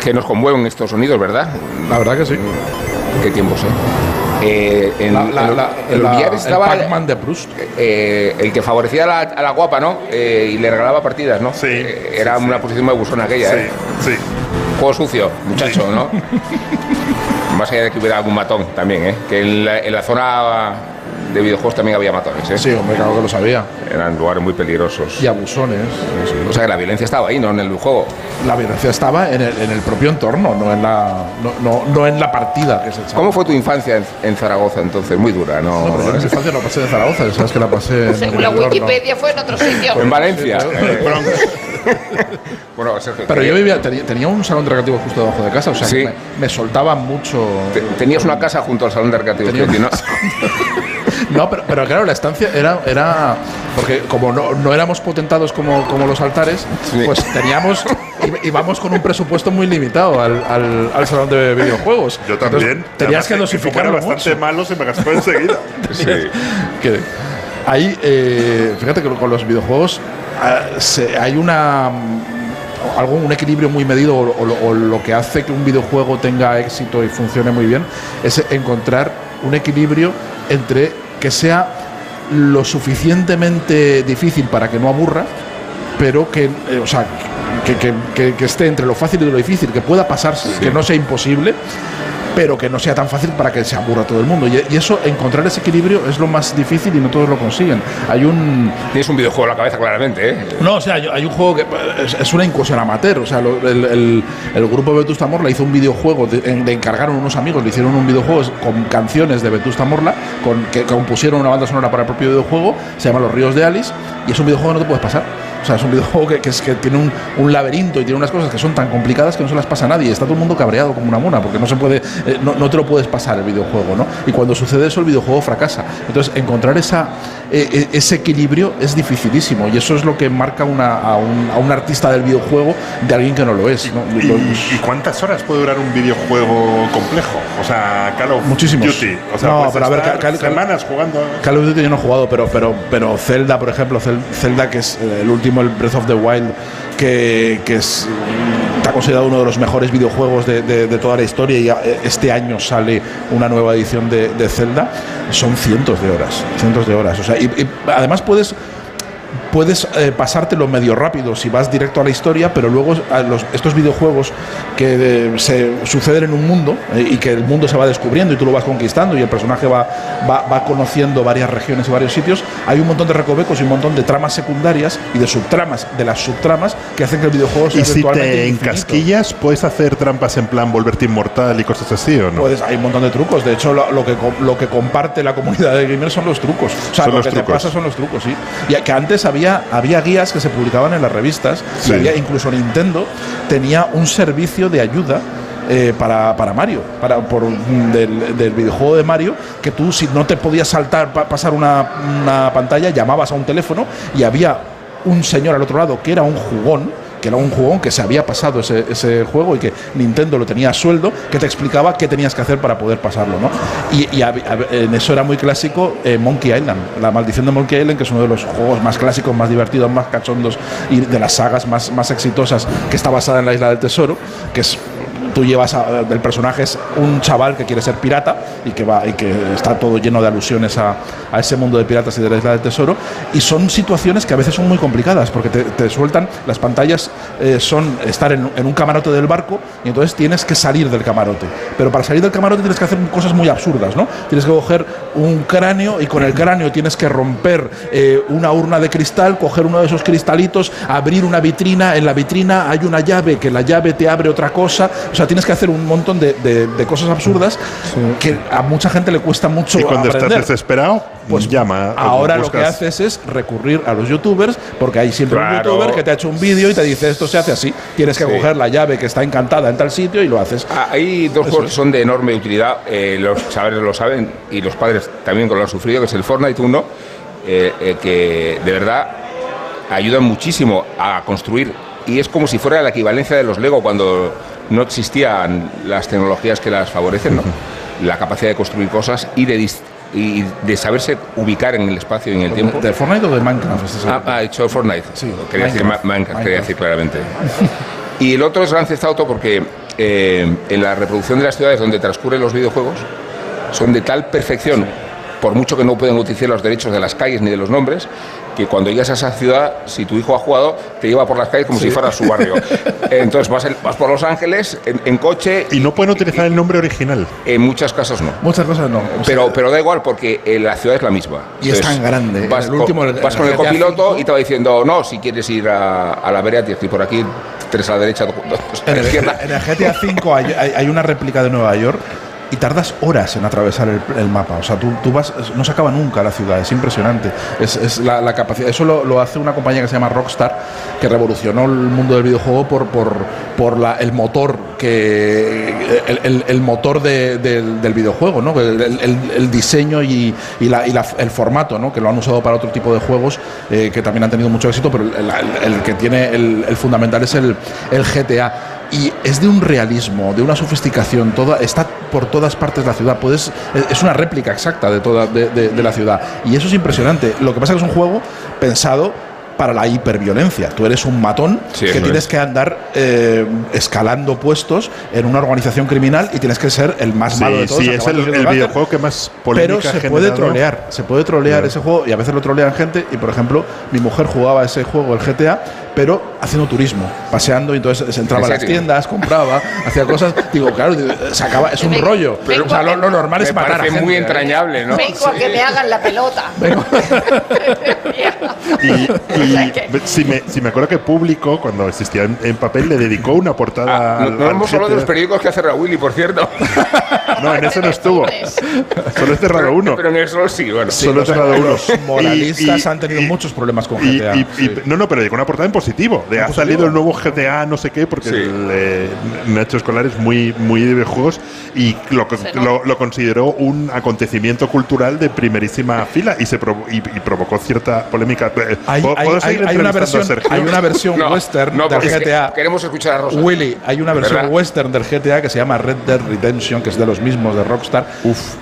Es que nos conmueven estos sonidos, ¿verdad? La verdad que sí. Qué tiempos, ¿eh? Eh, en, La- la- en- la- en el estaba Pac-Man de Proust. eh, el que favorecía a la, a la guapa, ¿no? Eh, y le regalaba partidas, ¿no? Sí. era una posición muy abusona aquella, ¿eh? Sí. Juego sucio, muchacho, ¿no? Más allá de que hubiera algún matón también, ¿eh? Que en la, en la zona de videojuegos también había matones, ¿eh? Sí, hombre, claro que lo sabía. Eran lugares muy peligrosos. Y abusones. O sea que la violencia estaba ahí, no en el juego. La violencia estaba en el, en el propio entorno, no en la, no, no, no en la partida que se echaba. ¿Cómo fue tu infancia en, en Zaragoza entonces? Muy dura, ¿no? No, pero yo en mi infancia no pasé de Zaragoza, sabes que la pasé en Según la. Wikipedia fue en otro sitio. En Valencia. Eh, bueno, Sergio, Pero yo vivía, tenía, tenía un salón de recreativo justo debajo de casa, o sea Sí. que me, me soltaban mucho. te- tenías una casa junto al salón de recreativos. Tenía una- ¿no? Pero, pero claro, la estancia era, era porque como no, no éramos potentados como, como los altares, pues teníamos, íbamos con un presupuesto muy limitado al, al, al salón de videojuegos. Yo también. Entonces, tenías que Además, era bastante malo, se me gastó enseguida. Que ahí, eh, fíjate que con los videojuegos ah, se- hay una algo un equilibrio muy medido o, o lo- o lo que hace que un videojuego tenga éxito y funcione muy bien es encontrar un equilibrio entre que sea lo suficientemente difícil para que no aburra pero que eh, o sea que, que- que- que esté entre lo fácil y lo difícil que pueda pasarse que no sea imposible pero que no sea tan fácil para que se aburra todo el mundo. Y, y eso, encontrar ese equilibrio es lo más difícil y no todos lo consiguen. Hay un. Tienes un videojuego en la cabeza, claramente, ¿eh? No, o sea, hay, un juego que es, es una incursión amateur. O sea, lo- el, el- el grupo Vetusta Morla hizo un videojuego, de, encargaron unos amigos, le hicieron un videojuego con canciones de Vetusta Morla, con, que compusieron una banda sonora para el propio videojuego, se llama Los Ríos de Alice, y es un videojuego que no te puedes pasar. O sea, es un videojuego que, que es, que tiene un, un laberinto y tiene unas cosas que son tan complicadas que no se las pasa a nadie. Está todo el mundo cabreado como una mona porque no se puede, eh, no, no te lo puedes pasar el videojuego, ¿no? Y cuando sucede eso, el videojuego fracasa. Entonces, encontrar esa, eh, eh, ese equilibrio es dificilísimo y eso es lo que marca una, a, un, a un artista del videojuego de alguien que no lo es. ¿no? ¿Y, y cuántas horas puede durar un videojuego complejo? O sea, Call of Muchísimos. Duty. O sea, No, pero a ver, Cal- Cal- semanas jugando. Call of Duty yo no he jugado, pero, pero, pero Zelda, por ejemplo, Zel- Zelda, que es eh, el último, el Breath of the Wild, que, es, está considerado uno de los mejores videojuegos de, toda la historia y eh, este año sale una nueva edición de, Zelda, son cientos de horas, cientos de horas. O sea, y además puedes puedes eh, pasártelo medio rápido si vas directo a la historia, pero luego a los- estos videojuegos que eh, se suceden en un mundo eh, y que el mundo se va descubriendo y tú lo vas conquistando y el personaje va, va, va conociendo varias regiones y varios sitios, hay un montón de recovecos y un montón de tramas secundarias y de subtramas, de las subtramas que hacen que el videojuego sea Y si te encasquillas, ¿puedes hacer trampas en plan volverte inmortal y cosas así o no? Puedes, hay un montón de trucos. De hecho, lo, lo que, lo que comparte la comunidad de gamers son los trucos. O sea, Son lo que te trucos. pasa son los trucos, sí. Y que antes había, había guías que se publicaban en las revistas Sí. y había incluso Nintendo tenía un servicio de ayuda. eh, para, para Mario, para, por, del, del videojuego de Mario, que tú si no te podías saltar, pa- pasar una, una pantalla, llamabas a un teléfono y había un señor al otro lado que era un jugón, que era un jugón que se había pasado ese, ese juego y que Nintendo lo tenía a sueldo, que te explicaba qué tenías que hacer para poder pasarlo. ¿no? Y, y hab- hab- en eso era muy clásico eh, Monkey Island, la maldición de Monkey Island, que es uno de los juegos más clásicos, más divertidos, más cachondos y de las sagas más, más exitosas, que está basada en la Isla del Tesoro, que es tú llevas a- el personaje es un chaval que quiere ser pirata y que va y que está todo lleno de alusiones a, a ese mundo de piratas y de la isla del tesoro. Y son situaciones que a veces son muy complicadas porque te, sueltan las pantallas eh, son estar en, en un camarote del barco y entonces tienes que salir del camarote. Pero para salir del camarote tienes que hacer cosas muy absurdas no tienes que coger un cráneo y con el cráneo tienes que romper eh, una urna de cristal coger uno de esos cristalitos abrir una vitrina. En la vitrina hay una llave que la llave te abre otra cosa o sea tienes que hacer un montón de, de- de cosas absurdas que a mucha gente le cuesta mucho y cuando estás desesperado, pues llama. Ahora lo que haces es recurrir a los youtubers, porque hay siempre Claro. un youtuber que te ha hecho un vídeo y te dice esto se hace así. Tienes que Sí. coger la llave que está encantada en tal sitio y lo haces. Ah, Hay dos Eso juegos que son de enorme utilidad, eh, los chavales lo saben y los padres también lo han sufrido, que es el Fortnite 1, eh, eh, que de verdad ayudan muchísimo a construir y es como si fuera la equivalencia de los Lego cuando no existían las tecnologías que las favorecen, ¿no? la capacidad de construir cosas y de, dis- y de saberse ubicar en el espacio y en el tiempo. ¿De Fortnite o de Minecraft? Ah, ha hecho Fortnite. Sí, quería decir Minecraft. Quería decir claramente. y el otro es Grand Theft Auto porque eh, en la reproducción de las ciudades donde transcurren los videojuegos son de tal perfección, por mucho que no pueden utilizar los derechos de las calles ni de los nombres, que cuando llegas a esa ciudad, si tu hijo ha jugado, te lleva por las calles como Sí. si fuera su barrio. Entonces vas, en- vas por Los Ángeles en, en coche. Y no pueden utilizar el nombre original. En muchos casos no. Muchas cosas no. Pero, pero da igual porque eh, la ciudad es la misma. Y es tan grande. Vas, El con- último, el- vas el con el copiloto y te va diciendo, no, si quieres ir a, a la vereda, tienes que ir por aquí, tres a la derecha, dos a En la el, izquierda. en el GTA V hay, hay- hay una réplica de Nueva York y tardas horas en atravesar el, el mapa. O sea, tú, tú vas, no se acaba nunca la ciudad, es impresionante. Es, es la, la capacidad. Eso lo, lo hace una compañía que se llama Rockstar, que revolucionó el mundo del videojuego por, por, por la, el motor que el, el- el motor de- del, del videojuego, ¿no? El, diseño y, y la- y el formato, ¿no? Que lo han usado para otro tipo de juegos eh, que también han tenido mucho éxito, pero el, que tiene el fundamental es el, el GTA y es de un realismo, de una sofisticación, toda, está por todas partes de la ciudad, puedes, es una réplica exacta de toda de, de- de la ciudad y eso es impresionante. Lo que pasa es que es un juego pensado para la hiperviolencia. Tú eres un matón Sí, que tienes es. que andar eh, escalando puestos en una organización criminal y tienes que ser el más Sí, malo de todos. sí, es el, videojuego que más polémica Pero se puede trolear, se puede trolear Claro. ese juego y a veces lo trolean gente y por ejemplo mi mujer jugaba ese juego, el GTA, pero haciendo turismo, paseando, y entonces se entraba a ¿En las tiendas, compraba, hacía cosas. Digo, claro, se acaba, es un rollo. Vengo o sea, lo, lo normal es Me matar a parece gente. muy ¿eh? entrañable, ¿no? Vengo a que me hagan la pelota. Y, y si, me, si me acuerdo que Público, cuando existía en, en papel, le dedicó una portada No, al- no al hemos hablado de los periódicos que hace Willy, por cierto. No, en ese no estuvo. Solo he cerrado uno. Pero en eso sí, bueno. Sí, Solo he los, cerrado uno. los moralistas Y- y- han tenido muchos problemas con GTA. y- y- sí. no, no, pero dedicó una portada en positivo. De ¿En ha positivo? salido el nuevo GTA, no sé qué, porque Sí. el, eh, Nacho Escolar es muy, muy de videojuegos y lo, con- lo, lo consideró un acontecimiento cultural de primerísima fila y se provo- y, y provocó cierta polémica. Eh, Hay, ¿puedo- hay- puedo hay- seguir hay una versión, Sergio? hay una versión No, western no, del porque es que GTA. queremos escuchar a Rosa. Willy, hay una versión ¿Verdad? western del GTA que se llama Red Dead Redemption, que es de los mismos de Rockstar,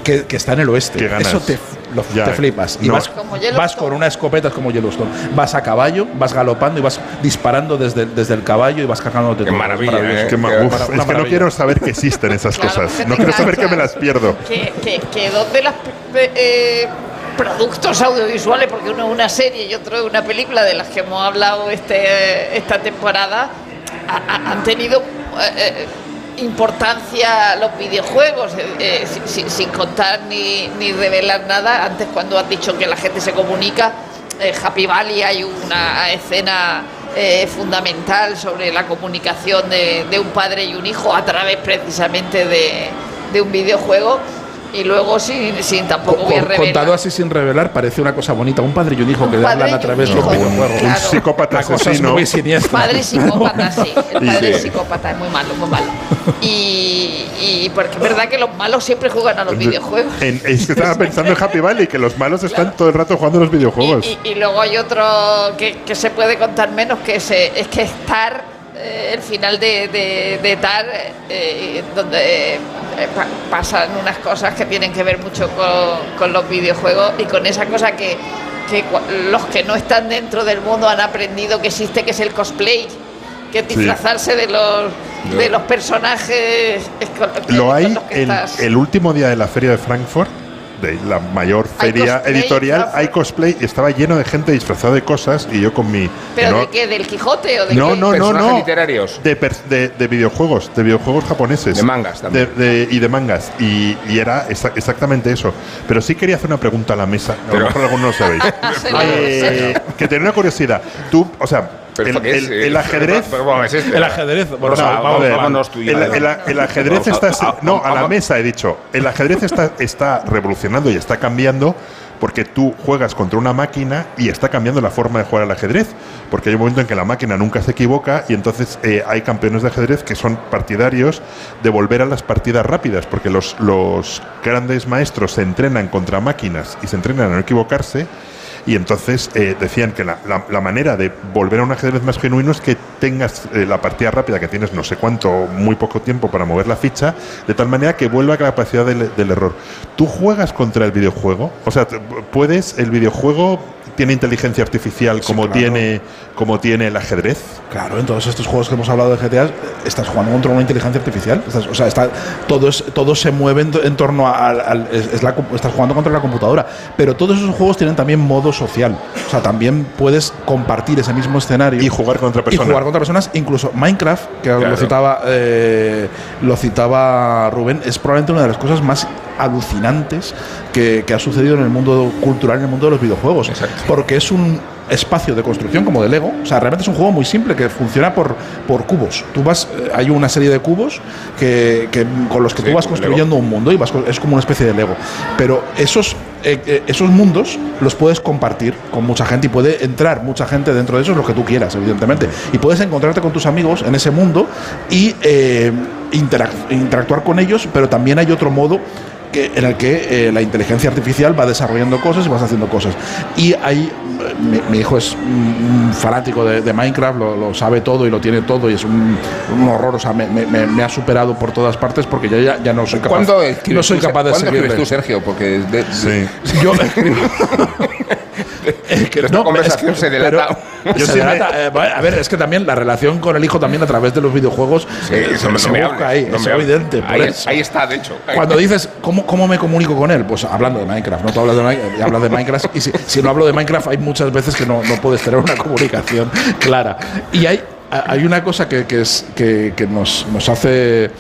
que, que está en el oeste. Eso te, lo- Ya. te flipas. Y No. vas, vas con una escopeta, es como Yellowstone. Vas a caballo, vas galopando y vas disparando desde, desde el caballo y vas cargándote Qué todo. maravilla. ¿eh? Qué ma- uf, es que no quiero saber que existen esas Claro, cosas. No quiero saber que me las pierdo. que, que, que dos de las eh, productos audiovisuales, porque uno es una serie y otro es una película de las que hemos hablado este, esta temporada, ha- ha- han tenido eh, importancia los videojuegos, eh, eh, sin, contar ni, ni revelar nada. Antes cuando has dicho que la gente se comunica, eh, Happy Valley hay una escena fundamental sobre la comunicación de, de un padre y un hijo a través precisamente de, de un videojuego. Y luego sin, sin tampoco voy a Con- revelar. contado así sin revelar, parece una cosa bonita. Un padre y un hijo que padre hablan y a través de un hijo, videojuego. claro. Un psicópata asesino. muy. Padre psicópata, sí. El padre Sí. psicópata es muy malo, muy malo. Y, y porque es verdad que los malos siempre juegan a los videojuegos. En- es que estaba pensando en Happy Valley, que los malos están todo el rato jugando a los videojuegos. Y, y luego hay otro que, que se puede contar menos, que es, eh, es que Star, eh, el final de, de, de Tar, eh, donde eh, pa- pasan unas cosas que tienen que ver mucho con, con los videojuegos y con esa cosa que, que los que no están dentro del mundo han aprendido que existe, que es el cosplay, que es Sí. disfrazarse de los, de los personajes con- Lo con hay los que el, estás. el último día de la feria de Frankfurt, de la mayor feria cosplay, editorial, hay cosplay y estaba lleno de gente disfrazada de cosas y yo con mi... ¿Pero no- de qué? ¿Del Quijote o de no, qué? no, no, Personajes no. literarios. De, per- de, de videojuegos, de videojuegos japoneses. De mangas también. De- de- y de mangas. Y, y era exa- exactamente eso. Pero sí quería hacer una pregunta a la mesa. A lo mejor algunos lo sabéis. Eh, que tenía una curiosidad. Tú, o sea, Pero el, ¿para qué es? el- el ajedrez. Pero, vamos, es este. El ajedrez. Bueno, Rosa, vamos, vamos, vámonos tú y el, ajedrez está. no, a la mesa he dicho. El ajedrez está, está revolucionando y está cambiando porque tú juegas contra una máquina y está cambiando la forma de jugar al ajedrez. Porque hay un momento en que la máquina nunca se equivoca y entonces eh, hay campeones de ajedrez que son partidarios de volver a las partidas rápidas. Porque los, los grandes maestros se entrenan contra máquinas y se entrenan a no equivocarse. Y entonces eh, decían que la, la- manera de volver a un ajedrez más genuino es que tengas eh, la partida rápida, que tienes no sé cuánto, muy poco tiempo para mover la ficha, de tal manera que vuelva a la capacidad del, del error. ¿Tú juegas contra el videojuego? O sea, ¿puedes, el videojuego tiene inteligencia artificial como, claro. tiene, como tiene el ajedrez? Claro, en todos estos juegos que hemos hablado de GTA, estás jugando contra una inteligencia artificial. Estás- o sea, está, todo, es- todo se mueve en, en torno a- al. es- estás jugando contra la computadora. Pero todos esos juegos tienen también modo social. O sea, también puedes compartir ese mismo escenario. Y jugar contra Y personas. jugar contra personas. Incluso Minecraft, que Claro. lo, citaba, eh, lo citaba Rubén, es probablemente una de las cosas más alucinantes que, que ha sucedido en el mundo cultural, en el mundo de los videojuegos. Porque es un espacio de construcción como de Lego. O sea, realmente es un juego muy simple que funciona por, por cubos. Tú vas, eh, hay una serie de cubos que, que- con los que Sí, tú vas construyendo un mundo y vas, es como una especie de Lego. Pero esos, eh, eh, esos mundos los puedes compartir con mucha gente y puede entrar mucha gente dentro de eso, lo que tú quieras, evidentemente. Y puedes encontrarte con tus amigos en ese mundo y eh, interac- interactuar con ellos, pero también hay otro modo que, en el que eh, la inteligencia artificial va desarrollando cosas y vas haciendo cosas. Y hay, eh, mi, mi hijo es un, fanático de, de Minecraft, lo, lo sabe todo y lo tiene todo y es un, un horror, o sea, me, me- me- me ha superado por todas partes porque yo ya, ya no soy capaz, ¿Cuándo escribes no soy tú, capaz de ¿cuándo escribes seguirle. tú, Sergio? Porque de- Sí. Yo escribo. que esta No, conversación es que- se delata. pero- se delata, eh, a ver, es que también la relación con el hijo también a través de los videojuegos eh, eso no se me busca hables, ahí, no es evidente. Ahí, eso. ahí está, de hecho. Cuando dices, ¿cómo, ¿cómo me comunico con él? Pues hablando de Minecraft, no tú hablas de, hablas de Minecraft y si, si no hablo de Minecraft hay muchas veces que no, no puedes tener una comunicación clara. Y hay, hay una cosa que, que es, que, que nos, nos hace...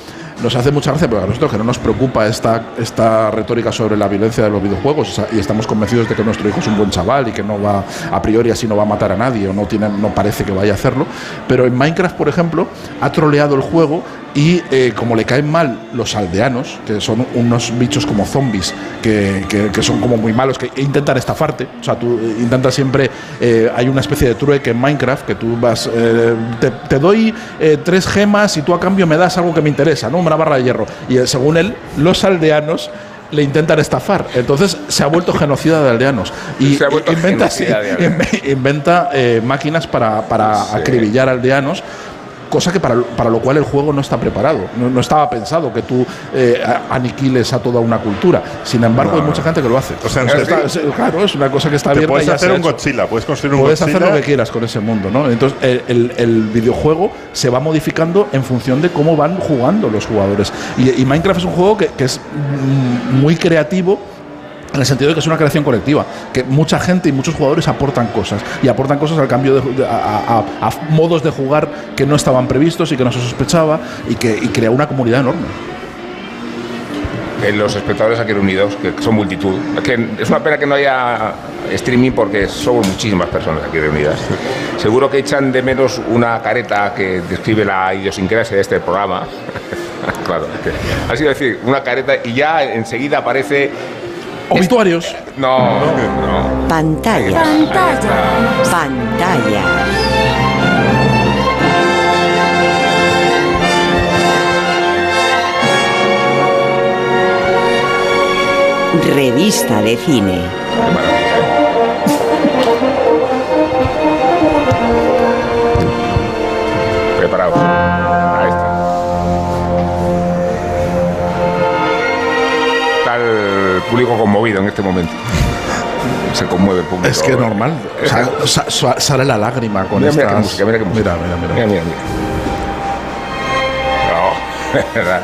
Nos hace mucha gracia, pero a nosotros que no nos preocupa esta, esta retórica sobre la violencia de los videojuegos y estamos convencidos de que nuestro hijo es un buen chaval y que no va, a priori así no va a matar a nadie o no, tiene, no parece que vaya a hacerlo. Pero en Minecraft, por ejemplo, ha troleado el juego y eh, como le caen mal los aldeanos, que son unos bichos como zombies, que, que- que son como muy malos, que intentan estafarte, o sea, tú eh, intentas siempre, eh, hay una especie de trueque en Minecraft, que tú vas, eh, te, te doy eh, tres gemas y tú a cambio me das algo que me interesa, ¿no? Una barra de hierro. Y eh, según él, los aldeanos le intentan estafar. Entonces se ha vuelto genocida de aldeanos. Y Se ha inventa, genocida de aldeanos. inve- inventa eh, máquinas para, para acribillar aldeanos. Cosa que para, lo- para lo cual el juego no está preparado. No, no estaba pensado que tú eh, aniquiles a toda una cultura. Sin embargo, No, hay mucha gente que lo hace. O sea, Está- es- claro, es una cosa que está abierta. y puedes ya hacer un. Godzilla, puedes construir un Puedes Godzilla. hacer lo que quieras con ese mundo, ¿no? Entonces, el, el- el videojuego se va modificando en función de cómo van jugando los jugadores. Y, y Minecraft es un juego que, que es mm, muy creativo. En el sentido de que es una creación colectiva, que mucha gente y muchos jugadores aportan cosas y aportan cosas al cambio de, de- a, modos de jugar que no estaban previstos y que no se sospechaba y que crea una comunidad enorme. Eh, los espectadores aquí reunidos, que son multitud. Es, una pena que no haya streaming porque somos muchísimas personas aquí reunidas. Seguro que echan de menos una careta que describe la idiosincrasia de este programa. claro, que sido decir, una careta y ya enseguida aparece... Obituarios. No, no. Pantalla. Pantalla. Revista de cine. Público conmovido en este momento. Se conmueve el público. Es que es normal. O sea, sa- sa- sale la lágrima con Mira, mira qué música, mira qué música. Mira, mira, mira. Mira, mira. No, ¿verdad?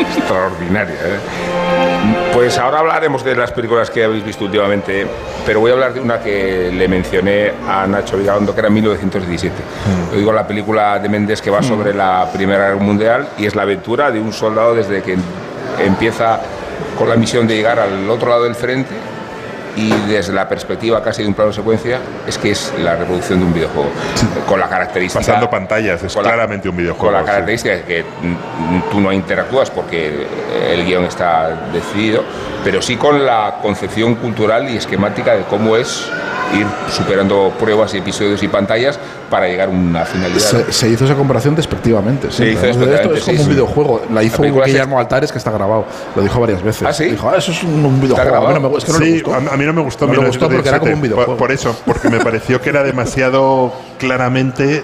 Extraordinaria. ¿eh? Pues ahora hablaremos de las películas que habéis visto últimamente, pero voy a hablar de una que le mencioné a Nacho Vigalondo, que era 1917. Mm. Digo la película de Méndez que va sobre la Primera Guerra Mundial y es la aventura de un soldado desde que empieza con la misión de llegar al otro lado del frente y desde la perspectiva casi de un plano secuencia es que es la reproducción de un videojuego con la característica Pasando pantallas, es con la- claramente un videojuego. con la sí. característica de que tú no interactúas porque el guion está decidido, pero sí con la concepción cultural y esquemática de cómo es ir superando pruebas, episodios y pantallas para llegar a una finalidad. Se, se hizo esa comparación despectivamente. Se siempre, hizo ¿no? Esto despectivamente, es como sí, un sí. videojuego. La hizo La se- Guillermo Altares, que está grabado. Lo dijo varias veces. ¿Ah, sí? Dijo, "Ah, eso es un, un videojuego. A mí no me, es que no sí, a mí no me gustó. No le gustó porque era como un 1917. videojuego. Por, por eso, porque me pareció que era demasiado claramente.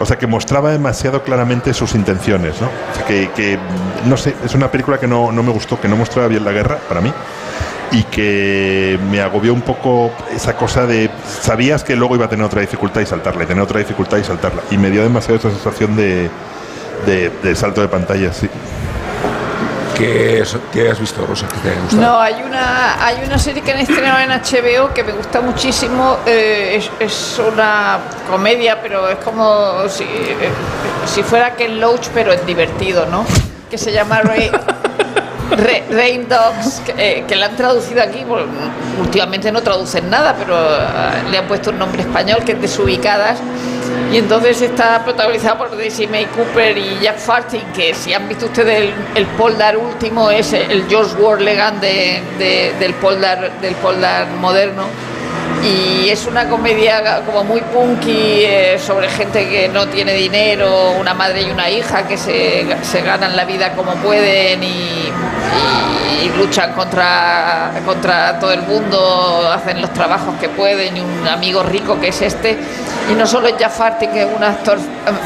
O sea, que mostraba demasiado claramente sus intenciones, ¿no? O sea, que, que, no sé, es una película que no, no me gustó, que no mostraba bien la guerra, para mí, y que me agobió un poco esa cosa de. Sabías que luego iba a tener otra dificultad y saltarla, y tener otra dificultad y saltarla. Y me dio demasiado esa sensación de, de, de salto de pantalla, sí. ¿Qué, es- has visto, Rosa? que te haya gustado? No, hay una, hay una serie que han estrenado en HBO que me gusta muchísimo. eh, es, una comedia, pero es como si, eh, fuera Ken Loach, pero es divertido, ¿no? Que se llama Rain, Ra- Rain Dogs, que, eh, que la han traducido aquí. bueno, últimamente no traducen nada, pero le han puesto un nombre español que es Desubicadas. Y entonces está protagonizada por Daisy May Cooper y Jack Farthing, que si han visto ustedes el, el Poldar último, es el George Warlegan de, de- del, Poldar, del Poldar moderno. Y es una comedia como muy punky eh, sobre gente que no tiene dinero, una madre y una hija que se, se ganan la vida como pueden y, luchan contra, contra todo el mundo, hacen los trabajos que pueden y un amigo rico que es este. Y no solo es Jack Farty, que es un actor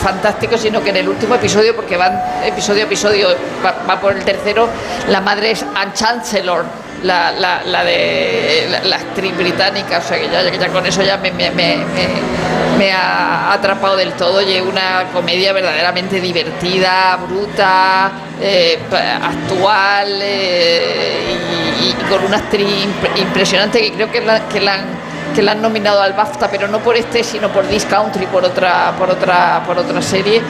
fantástico, sino que en el último episodio, porque van episodio a episodio, va, va por el tercero, la madre es Anne Chancellor, la, la, la de la, la actriz británica, o sea que ya, ya con eso ya me, me, me, me- ha atrapado del todo. Y es una comedia verdaderamente divertida, bruta, eh, actual eh, y, con una actriz impre- impresionante que creo que la, que la han que la han nominado al BAFTA, pero no por este, sino por This Country, por otra, por otra, por otra serie.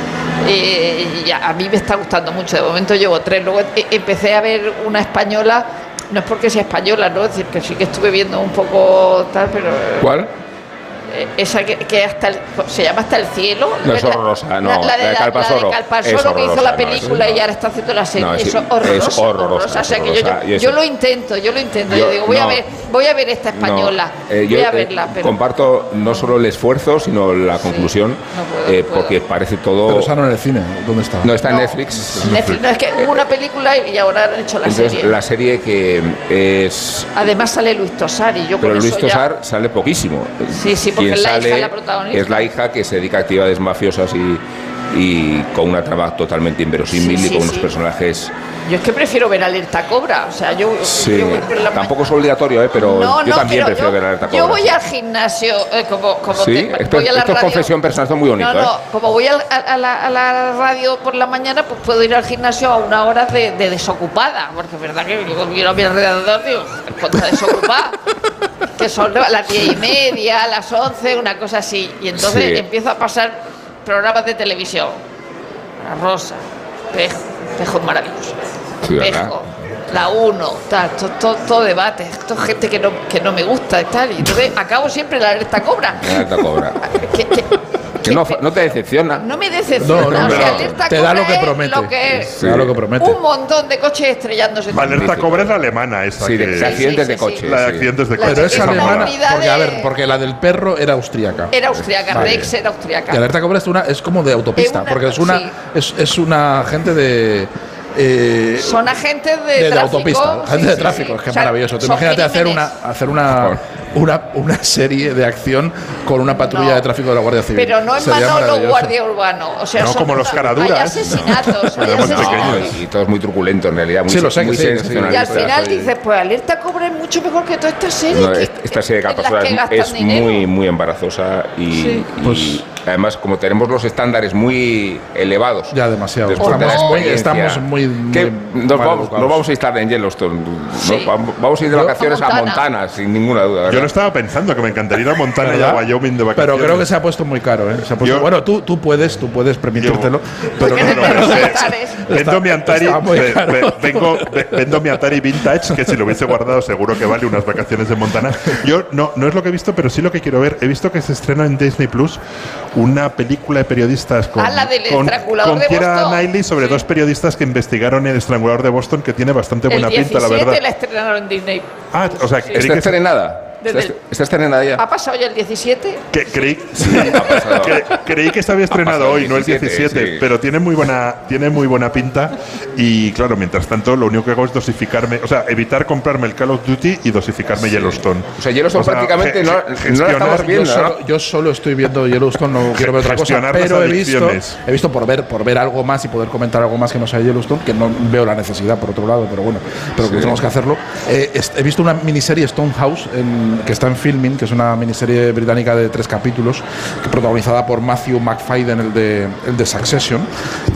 Eh, y a, mí me está gustando mucho. De momento llevo tres. Luego e- empecé a ver una española. No es porque sea española, ¿no? Es decir, que sí que estuve viendo un poco tal, pero ¿Cuál? Eh, esa que, que hasta el- se llama hasta el cielo. No, es horrorosa, no, La, la de, la de Calpasoro Calpasoro es que hizo la horrorosa, no, película es- y ahora está haciendo la serie. No, es- eso es horrorosa, horrorosa, O sea, es que yo, horrorosa, yo, yo lo intento, yo lo intento. Yo, Yo- digo, voy a ver, voy a ver esta española. No, eh, yo, voy a eh, verla, pero comparto no solo el esfuerzo, sino la conclusión, eh, porque parece todo. Pero esa no en el cine, ¿dónde está? No está en Netflix. Netflix, no, es que hubo una película y ahora han hecho la Entonces, serie. la serie que es. Además sale Luis Tosar y yo Pero con Luis eso ya- Tosar sale poquísimo. Sí, sí, Quien es la hija, sale. Es la hija que se dedica a actividades mafiosas y, y con una trama totalmente inverosímil Sí, y sí, con unos sí. personajes. Yo es que prefiero ver Alerta Cobra, o sea, yo, yo tampoco es obligatorio, ¿eh? pero No, yo no, también pero prefiero yo, ver Alerta yo Cobra. voy al gimnasio, eh, como, como te- esto, voy a la esto es confesión personal, esto es muy bonito. No, no, ¿eh? como voy a, a la, a la radio por la mañana, pues puedo ir al gimnasio a una hora de, de desocupada, porque es verdad que yo miro a mi alrededor digo, ¿cuánto está desocupada? que son las diez y media, las once, una cosa así. Y entonces Sí. empiezo a pasar programas de televisión. La Rosa, Espejo es maravilloso. Espejo, la uno, tal, todo, todo, todo debate, esto es gente que no, que no me gusta y tal. Y entonces acabo siempre la alerta cobra. Alerta Cobra. que no, no te decepciona. No me decepciona, No, no, o sea, pero alerta te da lo que es promete. lo que es. Te da lo que promete. Un montón de coches estrellándose. Alerta Cobra es la alemana esa. Sí, de- que- de accidentes Sí, de coche. La de accidentes de La coche. Pero es Es alemana. Porque, a ver, porque la del perro era austríaca. Era austriaca, Vale. Rex era austriaca. Y Alerta Cobra es, una, es como de autopista, Es una- porque es una, sí. es, es una gente de. eh, Son agentes de, de, de tráfico. autopista, sí, gente de tráfico, sí. es que O sea, maravilloso. Tú son imagínate hacer una, hacer una, una, una serie de acción con una patrulla No. de tráfico de la Guardia Civil. Pero no en Sería Manolo. Guardia Urbano. O sea, No, son- como los caraduras. Hay asesinatos. hay asesinatos. pequeños. y todo es muy truculento en realidad. Muy, Sí, lo sé que muy sí, sí. Y al final dices, pues Alerta Cobra es mucho mejor que toda esta serie. No, que- esta- serie de que es, muy, muy embarazosa y, Sí. y Pues- además como tenemos los estándares muy elevados. Ya demasiado. después de la Estamos muy, estamos muy, nos, vamos, nos vamos a instalar en Yellowstone. Nos vamos, vamos a ir de vacaciones A a Montana. Montana, sin ninguna duda. Yo lo estaba pensando, que me encantaría ir a Montana y a. Wyoming de vacaciones. Pero creo que se ha puesto muy caro, ¿eh? Se ha puesto- Yo- bueno, tú, tú puedes, tú puedes permitírtelo, pero no, no pero avatares. Vendo mi Atari, está muy ve- caro. ve- vengo- ve- vendo mi Atari Vintage, que si lo hubiese guardado seguro que vale unas vacaciones de Montana. Yo no, no es lo que he visto, pero sí lo que quiero ver. He visto que se estrena en Disney Plus una película de periodistas con, Ah, la del con, con de Boston. Knightley sobre Sí. dos periodistas que investigaron el estrangulador de Boston, que tiene bastante El buena 17 pinta, la verdad. la estrenaron en Disney. Ah, o sea, creí ¿Está que, estrenada? Desde ¿Está, el- está estrenada ya? ¿Ha pasado ya el 17? que- creí, pasado. que- creí que se había estrenado hoy, no el 17, 17, sí. pero tiene muy buena tiene muy buena pinta y claro, mientras tanto lo único que hago es dosificarme, o sea, evitar comprarme el Call of Duty y dosificarme Yellowstone. O sea, Yellowstone prácticamente ge- no- ge- no la estamos viendo, yo, ¿no? solo, yo solo estoy viendo Yellowstone, no quiero ver otra cosa, pero he visto, he visto por ver, por ver algo más y poder comentar algo más que no sea Yellowstone, que no veo la necesidad por otro lado, pero bueno, pero que Sí. tenemos que hacerlo. Eh, he visto una miniserie Stonehouse en- que está en filming, que es una miniserie británica de tres capítulos, protagonizada por Matthew McFadden, el de, el de Succession,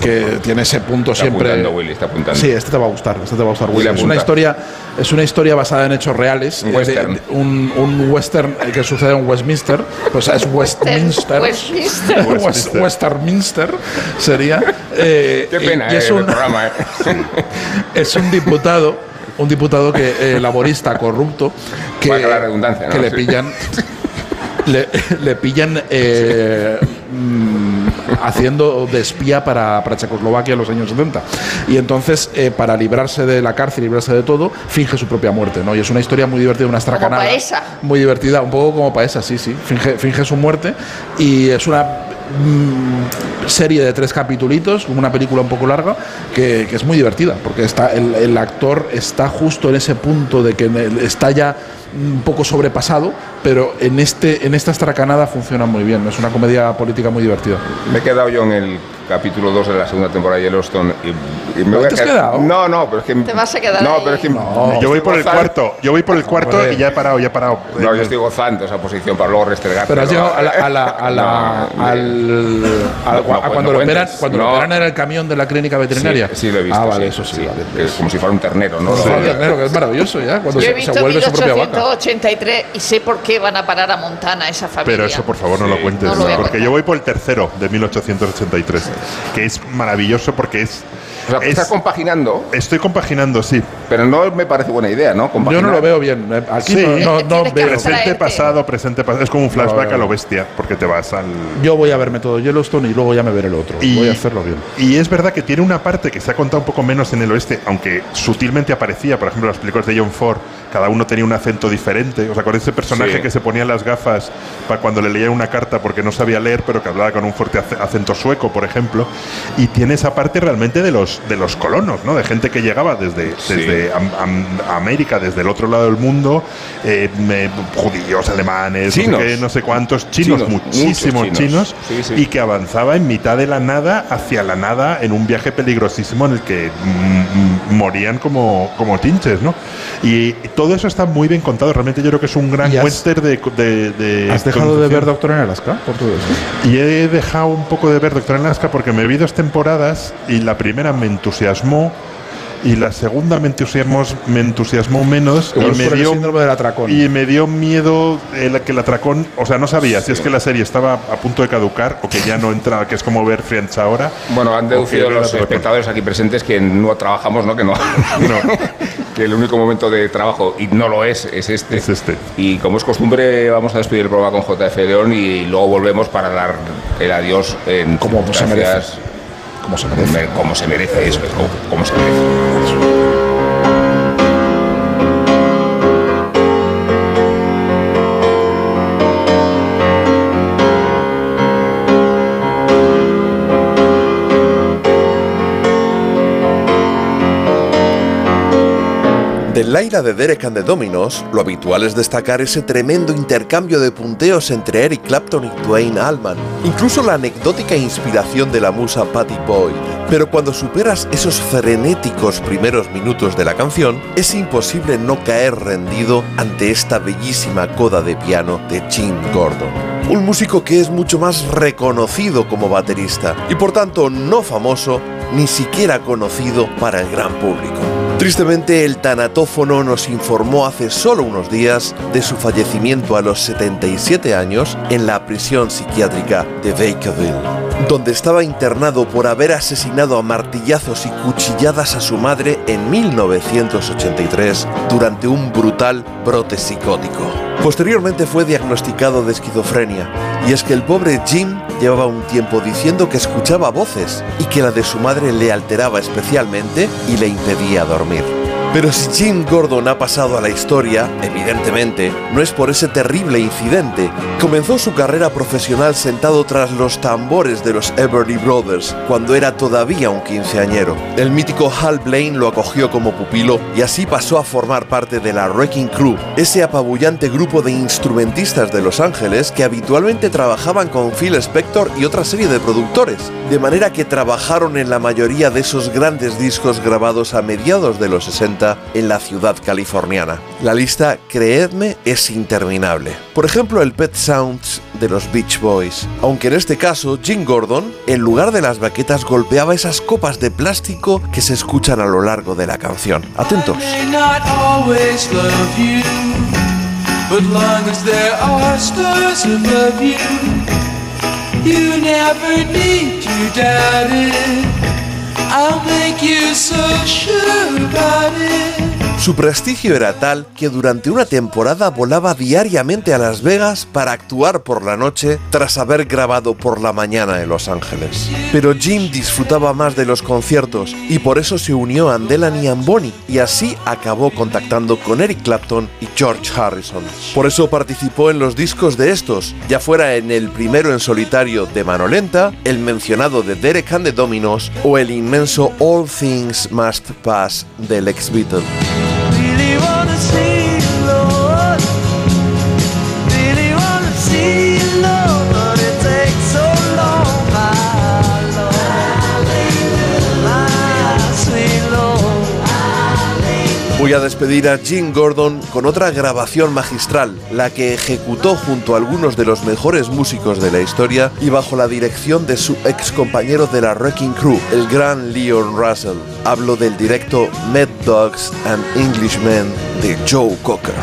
que tiene ese punto Está siempre. apuntando, Willy, está apuntando. Sí, este te va a gustar, este te va a gustar. Willy Willy. Es una historia, es una historia basada en hechos reales, Un eh, de- western. de- un, un western eh, que sucede en Westminster, pues es Westminster. Westminster. West- Westminster sería. eh, Qué pena, y es eh, un, el programa, ¿eh? es un diputado, un diputado que eh, laborista corrupto que, Valga la redundancia, ¿no? que le Sí. pillan. Le, le pillan eh, mm, haciendo de espía para, para Checoslovaquia en los años 70. Y entonces, eh, para librarse de la cárcel, librarse de todo, finge su propia muerte. ¿no? Y es una historia muy divertida, una estracanada. Paesa. Muy divertida, un poco como Paesa, sí, sí. Finge, finge su muerte. Y es una mm, serie de tres capitulitos, una película un poco larga, que, es muy divertida, porque está, el, actor está justo en ese punto de que está ya un poco sobrepasado, pero en este en esta estracanada funciona muy bien. Es una comedia política muy divertida. Me he quedado yo en el capítulo 2 de la segunda temporada de Yellowstone y, y me ¿No voy a te has quedar- quedado? No, no, pero es que Te vas a quedar No, ahí. pero es que yo voy por el gozando- cuarto, yo voy por el cuarto y ya he parado, ya he parado. No, yo estoy gozando esa posición para luego restregar. Pero has llegado a la, a la- a la- No, al, a- no, a no, cuando no lo operan, cuando lo No. operan en el camión de la clínica veterinaria. Sí, sí lo he visto. Ah, vale, sí, eso sí, vale. que es como si fuera un ternero, ¿no? Como si fuera un ternero, que es maravilloso ya, cuando Yo he se, vuelve su propia vaca. 1883 y sé por qué van a parar a Montana esa familia. Pero eso, por favor, no lo cuentes. No lo porque yo voy por el tercero de 1883, que es maravilloso porque es. O sea, estás compaginando. Estoy compaginando, sí. Pero no me parece buena idea, ¿no? Yo no lo veo bien. eh, Aquí Sí. no, no- veo. Presente, pasado, presente, pasado. Es como un flashback No, a lo bestia, porque te vas al. Yo voy a verme todo Yellowstone y luego ya me veré el otro. Y- Voy a hacerlo bien. Y es verdad que tiene una parte que se ha contado un poco menos en el oeste, aunque sutilmente aparecía, por ejemplo, en las películas de John Ford, cada uno tenía un acento diferente. O sea, con ese personaje Sí. que se ponía las gafas para cuando le leía una carta porque no sabía leer, pero que hablaba con un fuerte ace- acento sueco, por ejemplo. Y tiene esa parte realmente de los, de los colonos, ¿no? De gente que llegaba desde, Sí. desde Am- Am- América, desde el otro lado del mundo, eh, me- judíos, alemanes, no sé qué, no sé cuántos, chinos, Chinos, muchísimos chinos, chinos. Sí, sí. y que avanzaba en mitad de la nada hacia la nada en un viaje peligrosísimo en el que mm, morían como, como tinches, ¿no? Y todo eso está muy bien contado. Realmente yo creo que es un gran ¿Y has- western de, de, de ¿Has dejado de ver. Doctor en Alaska por todo eso? Y he dejado un poco de ver Doctor en Alaska porque me vi dos temporadas y la primera me entusiasmó y la segunda me entusiasmó, me entusiasmó menos y me dio síndrome del atracón. y me dio miedo el, que el atracón, o sea, no sabía si es que la serie estaba a punto de caducar o que ya no entraba, que es como ver Friends ahora. Bueno, han deducido los espectadores aquí presentes que no trabajamos, ¿no? Que no. que el único momento de trabajo, y no lo es, es este. Es este. Y como es costumbre, vamos a despedir el programa con JF León y luego volvemos para dar el adiós en Como se merece. Como se merece. Me- Como se merece, eso es, como, como se merece. Del Laira de Derek and the Dominos, lo habitual es destacar ese tremendo intercambio de punteos entre Eric Clapton y Dwayne Allman, incluso la anecdótica inspiración de la musa Patty Boyd. Pero cuando superas esos frenéticos primeros minutos de la canción, es imposible no caer rendido ante esta bellísima coda de piano de Jim Gordon. Un músico que es mucho más reconocido como baterista y por tanto no famoso, ni siquiera conocido para el gran público. Tristemente, el tanatófono nos informó hace solo unos días de su fallecimiento a los 77 años en la prisión psiquiátrica de Vacaville, donde estaba internado por haber asesinado a martillazos y cuchilladas a su madre en 1983 durante un brutal brote psicótico. Posteriormente fue diagnosticado de esquizofrenia, y es que el pobre Jim llevaba un tiempo diciendo que escuchaba voces y que la de su madre le alteraba especialmente y le impedía dormir. Pero si Jim Gordon ha pasado a la historia, evidentemente, no es por ese terrible incidente. Comenzó su carrera profesional sentado tras los tambores de los Everly Brothers, cuando era todavía un quinceañero. El mítico Hal Blaine lo acogió como pupilo y así pasó a formar parte de la Wrecking Crew, ese apabullante grupo de instrumentistas de Los Ángeles que habitualmente trabajaban con Phil Spector y otra serie de productores, de manera que trabajaron en la mayoría de esos grandes discos grabados a mediados de los 60 en la ciudad californiana. La lista, creedme, es interminable. Por ejemplo, el Pet Sounds de los Beach Boys, aunque en este caso Jim Gordon, en lugar de las baquetas, golpeaba esas copas de plástico que se escuchan a lo largo de la canción. Atentos. but long as there are stars above you, you never need to doubt it. I'll make you so sure about it. Su prestigio era tal que durante una temporada volaba diariamente a Las Vegas para actuar por la noche tras haber grabado por la mañana en Los Ángeles. Pero Jim disfrutaba más de los conciertos y por eso se unió a Andelany and Bonnie y así acabó contactando con Eric Clapton y George Harrison. Por eso participó en los discos de estos, ya fuera en el primero en solitario de Mano Lenta, el mencionado de Derek and the Dominos o el inmenso All Things Must Pass del ex Beatle. Wanna see, A despedir a Jim Gordon con otra grabación magistral, la que ejecutó junto a algunos de los mejores músicos de la historia y bajo la dirección de su ex compañero de la Wrecking Crew, el gran Leon Russell. Hablo del directo Mad Dogs and Englishmen de Joe Cocker.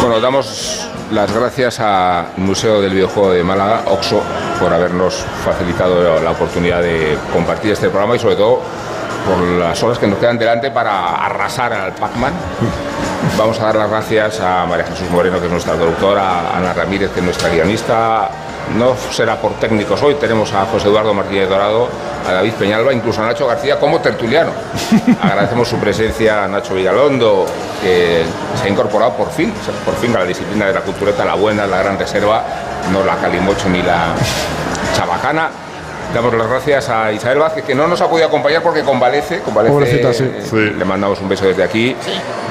Bueno, damos las gracias al Museo del Videojuego de Málaga, OXO, por habernos facilitado la oportunidad de compartir este programa y sobre todo por las horas que nos quedan delante para arrasar al Pac-Man. Vamos a dar las gracias a María Jesús Moreno, que es nuestra doctora, a Ana Ramírez, que es nuestra guionista. No será por técnicos hoy, tenemos a José Eduardo Martínez Dorado, a David Peñalba, incluso a Nacho García como tertuliano. Agradecemos su presencia a Nacho Vigalondo, que se ha incorporado por fin, por fin a la disciplina de la cultureta, la buena, la gran reserva, no la calimocho ni la chabacana. Damos las gracias a Isabel Vázquez, que no nos ha podido acompañar porque convalece. convalece Pobrecita, sí. eh, Le mandamos un beso desde aquí.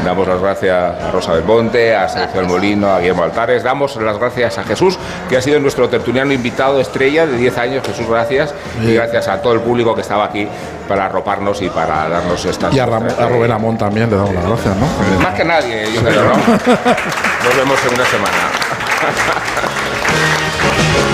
Damos las gracias a Rosa del Monte, a Sergio del Molino, a Guillermo Altares. Damos las gracias a Jesús, que ha sido nuestro tertuliano invitado estrella de 10 años. Jesús, gracias. Y gracias a todo el público que estaba aquí para arroparnos y para darnos estas. Y a, Ram- a Rubén Amón también le damos las gracias, ¿no? Más que nadie, yo creo, ¿no? Nos vemos en una semana.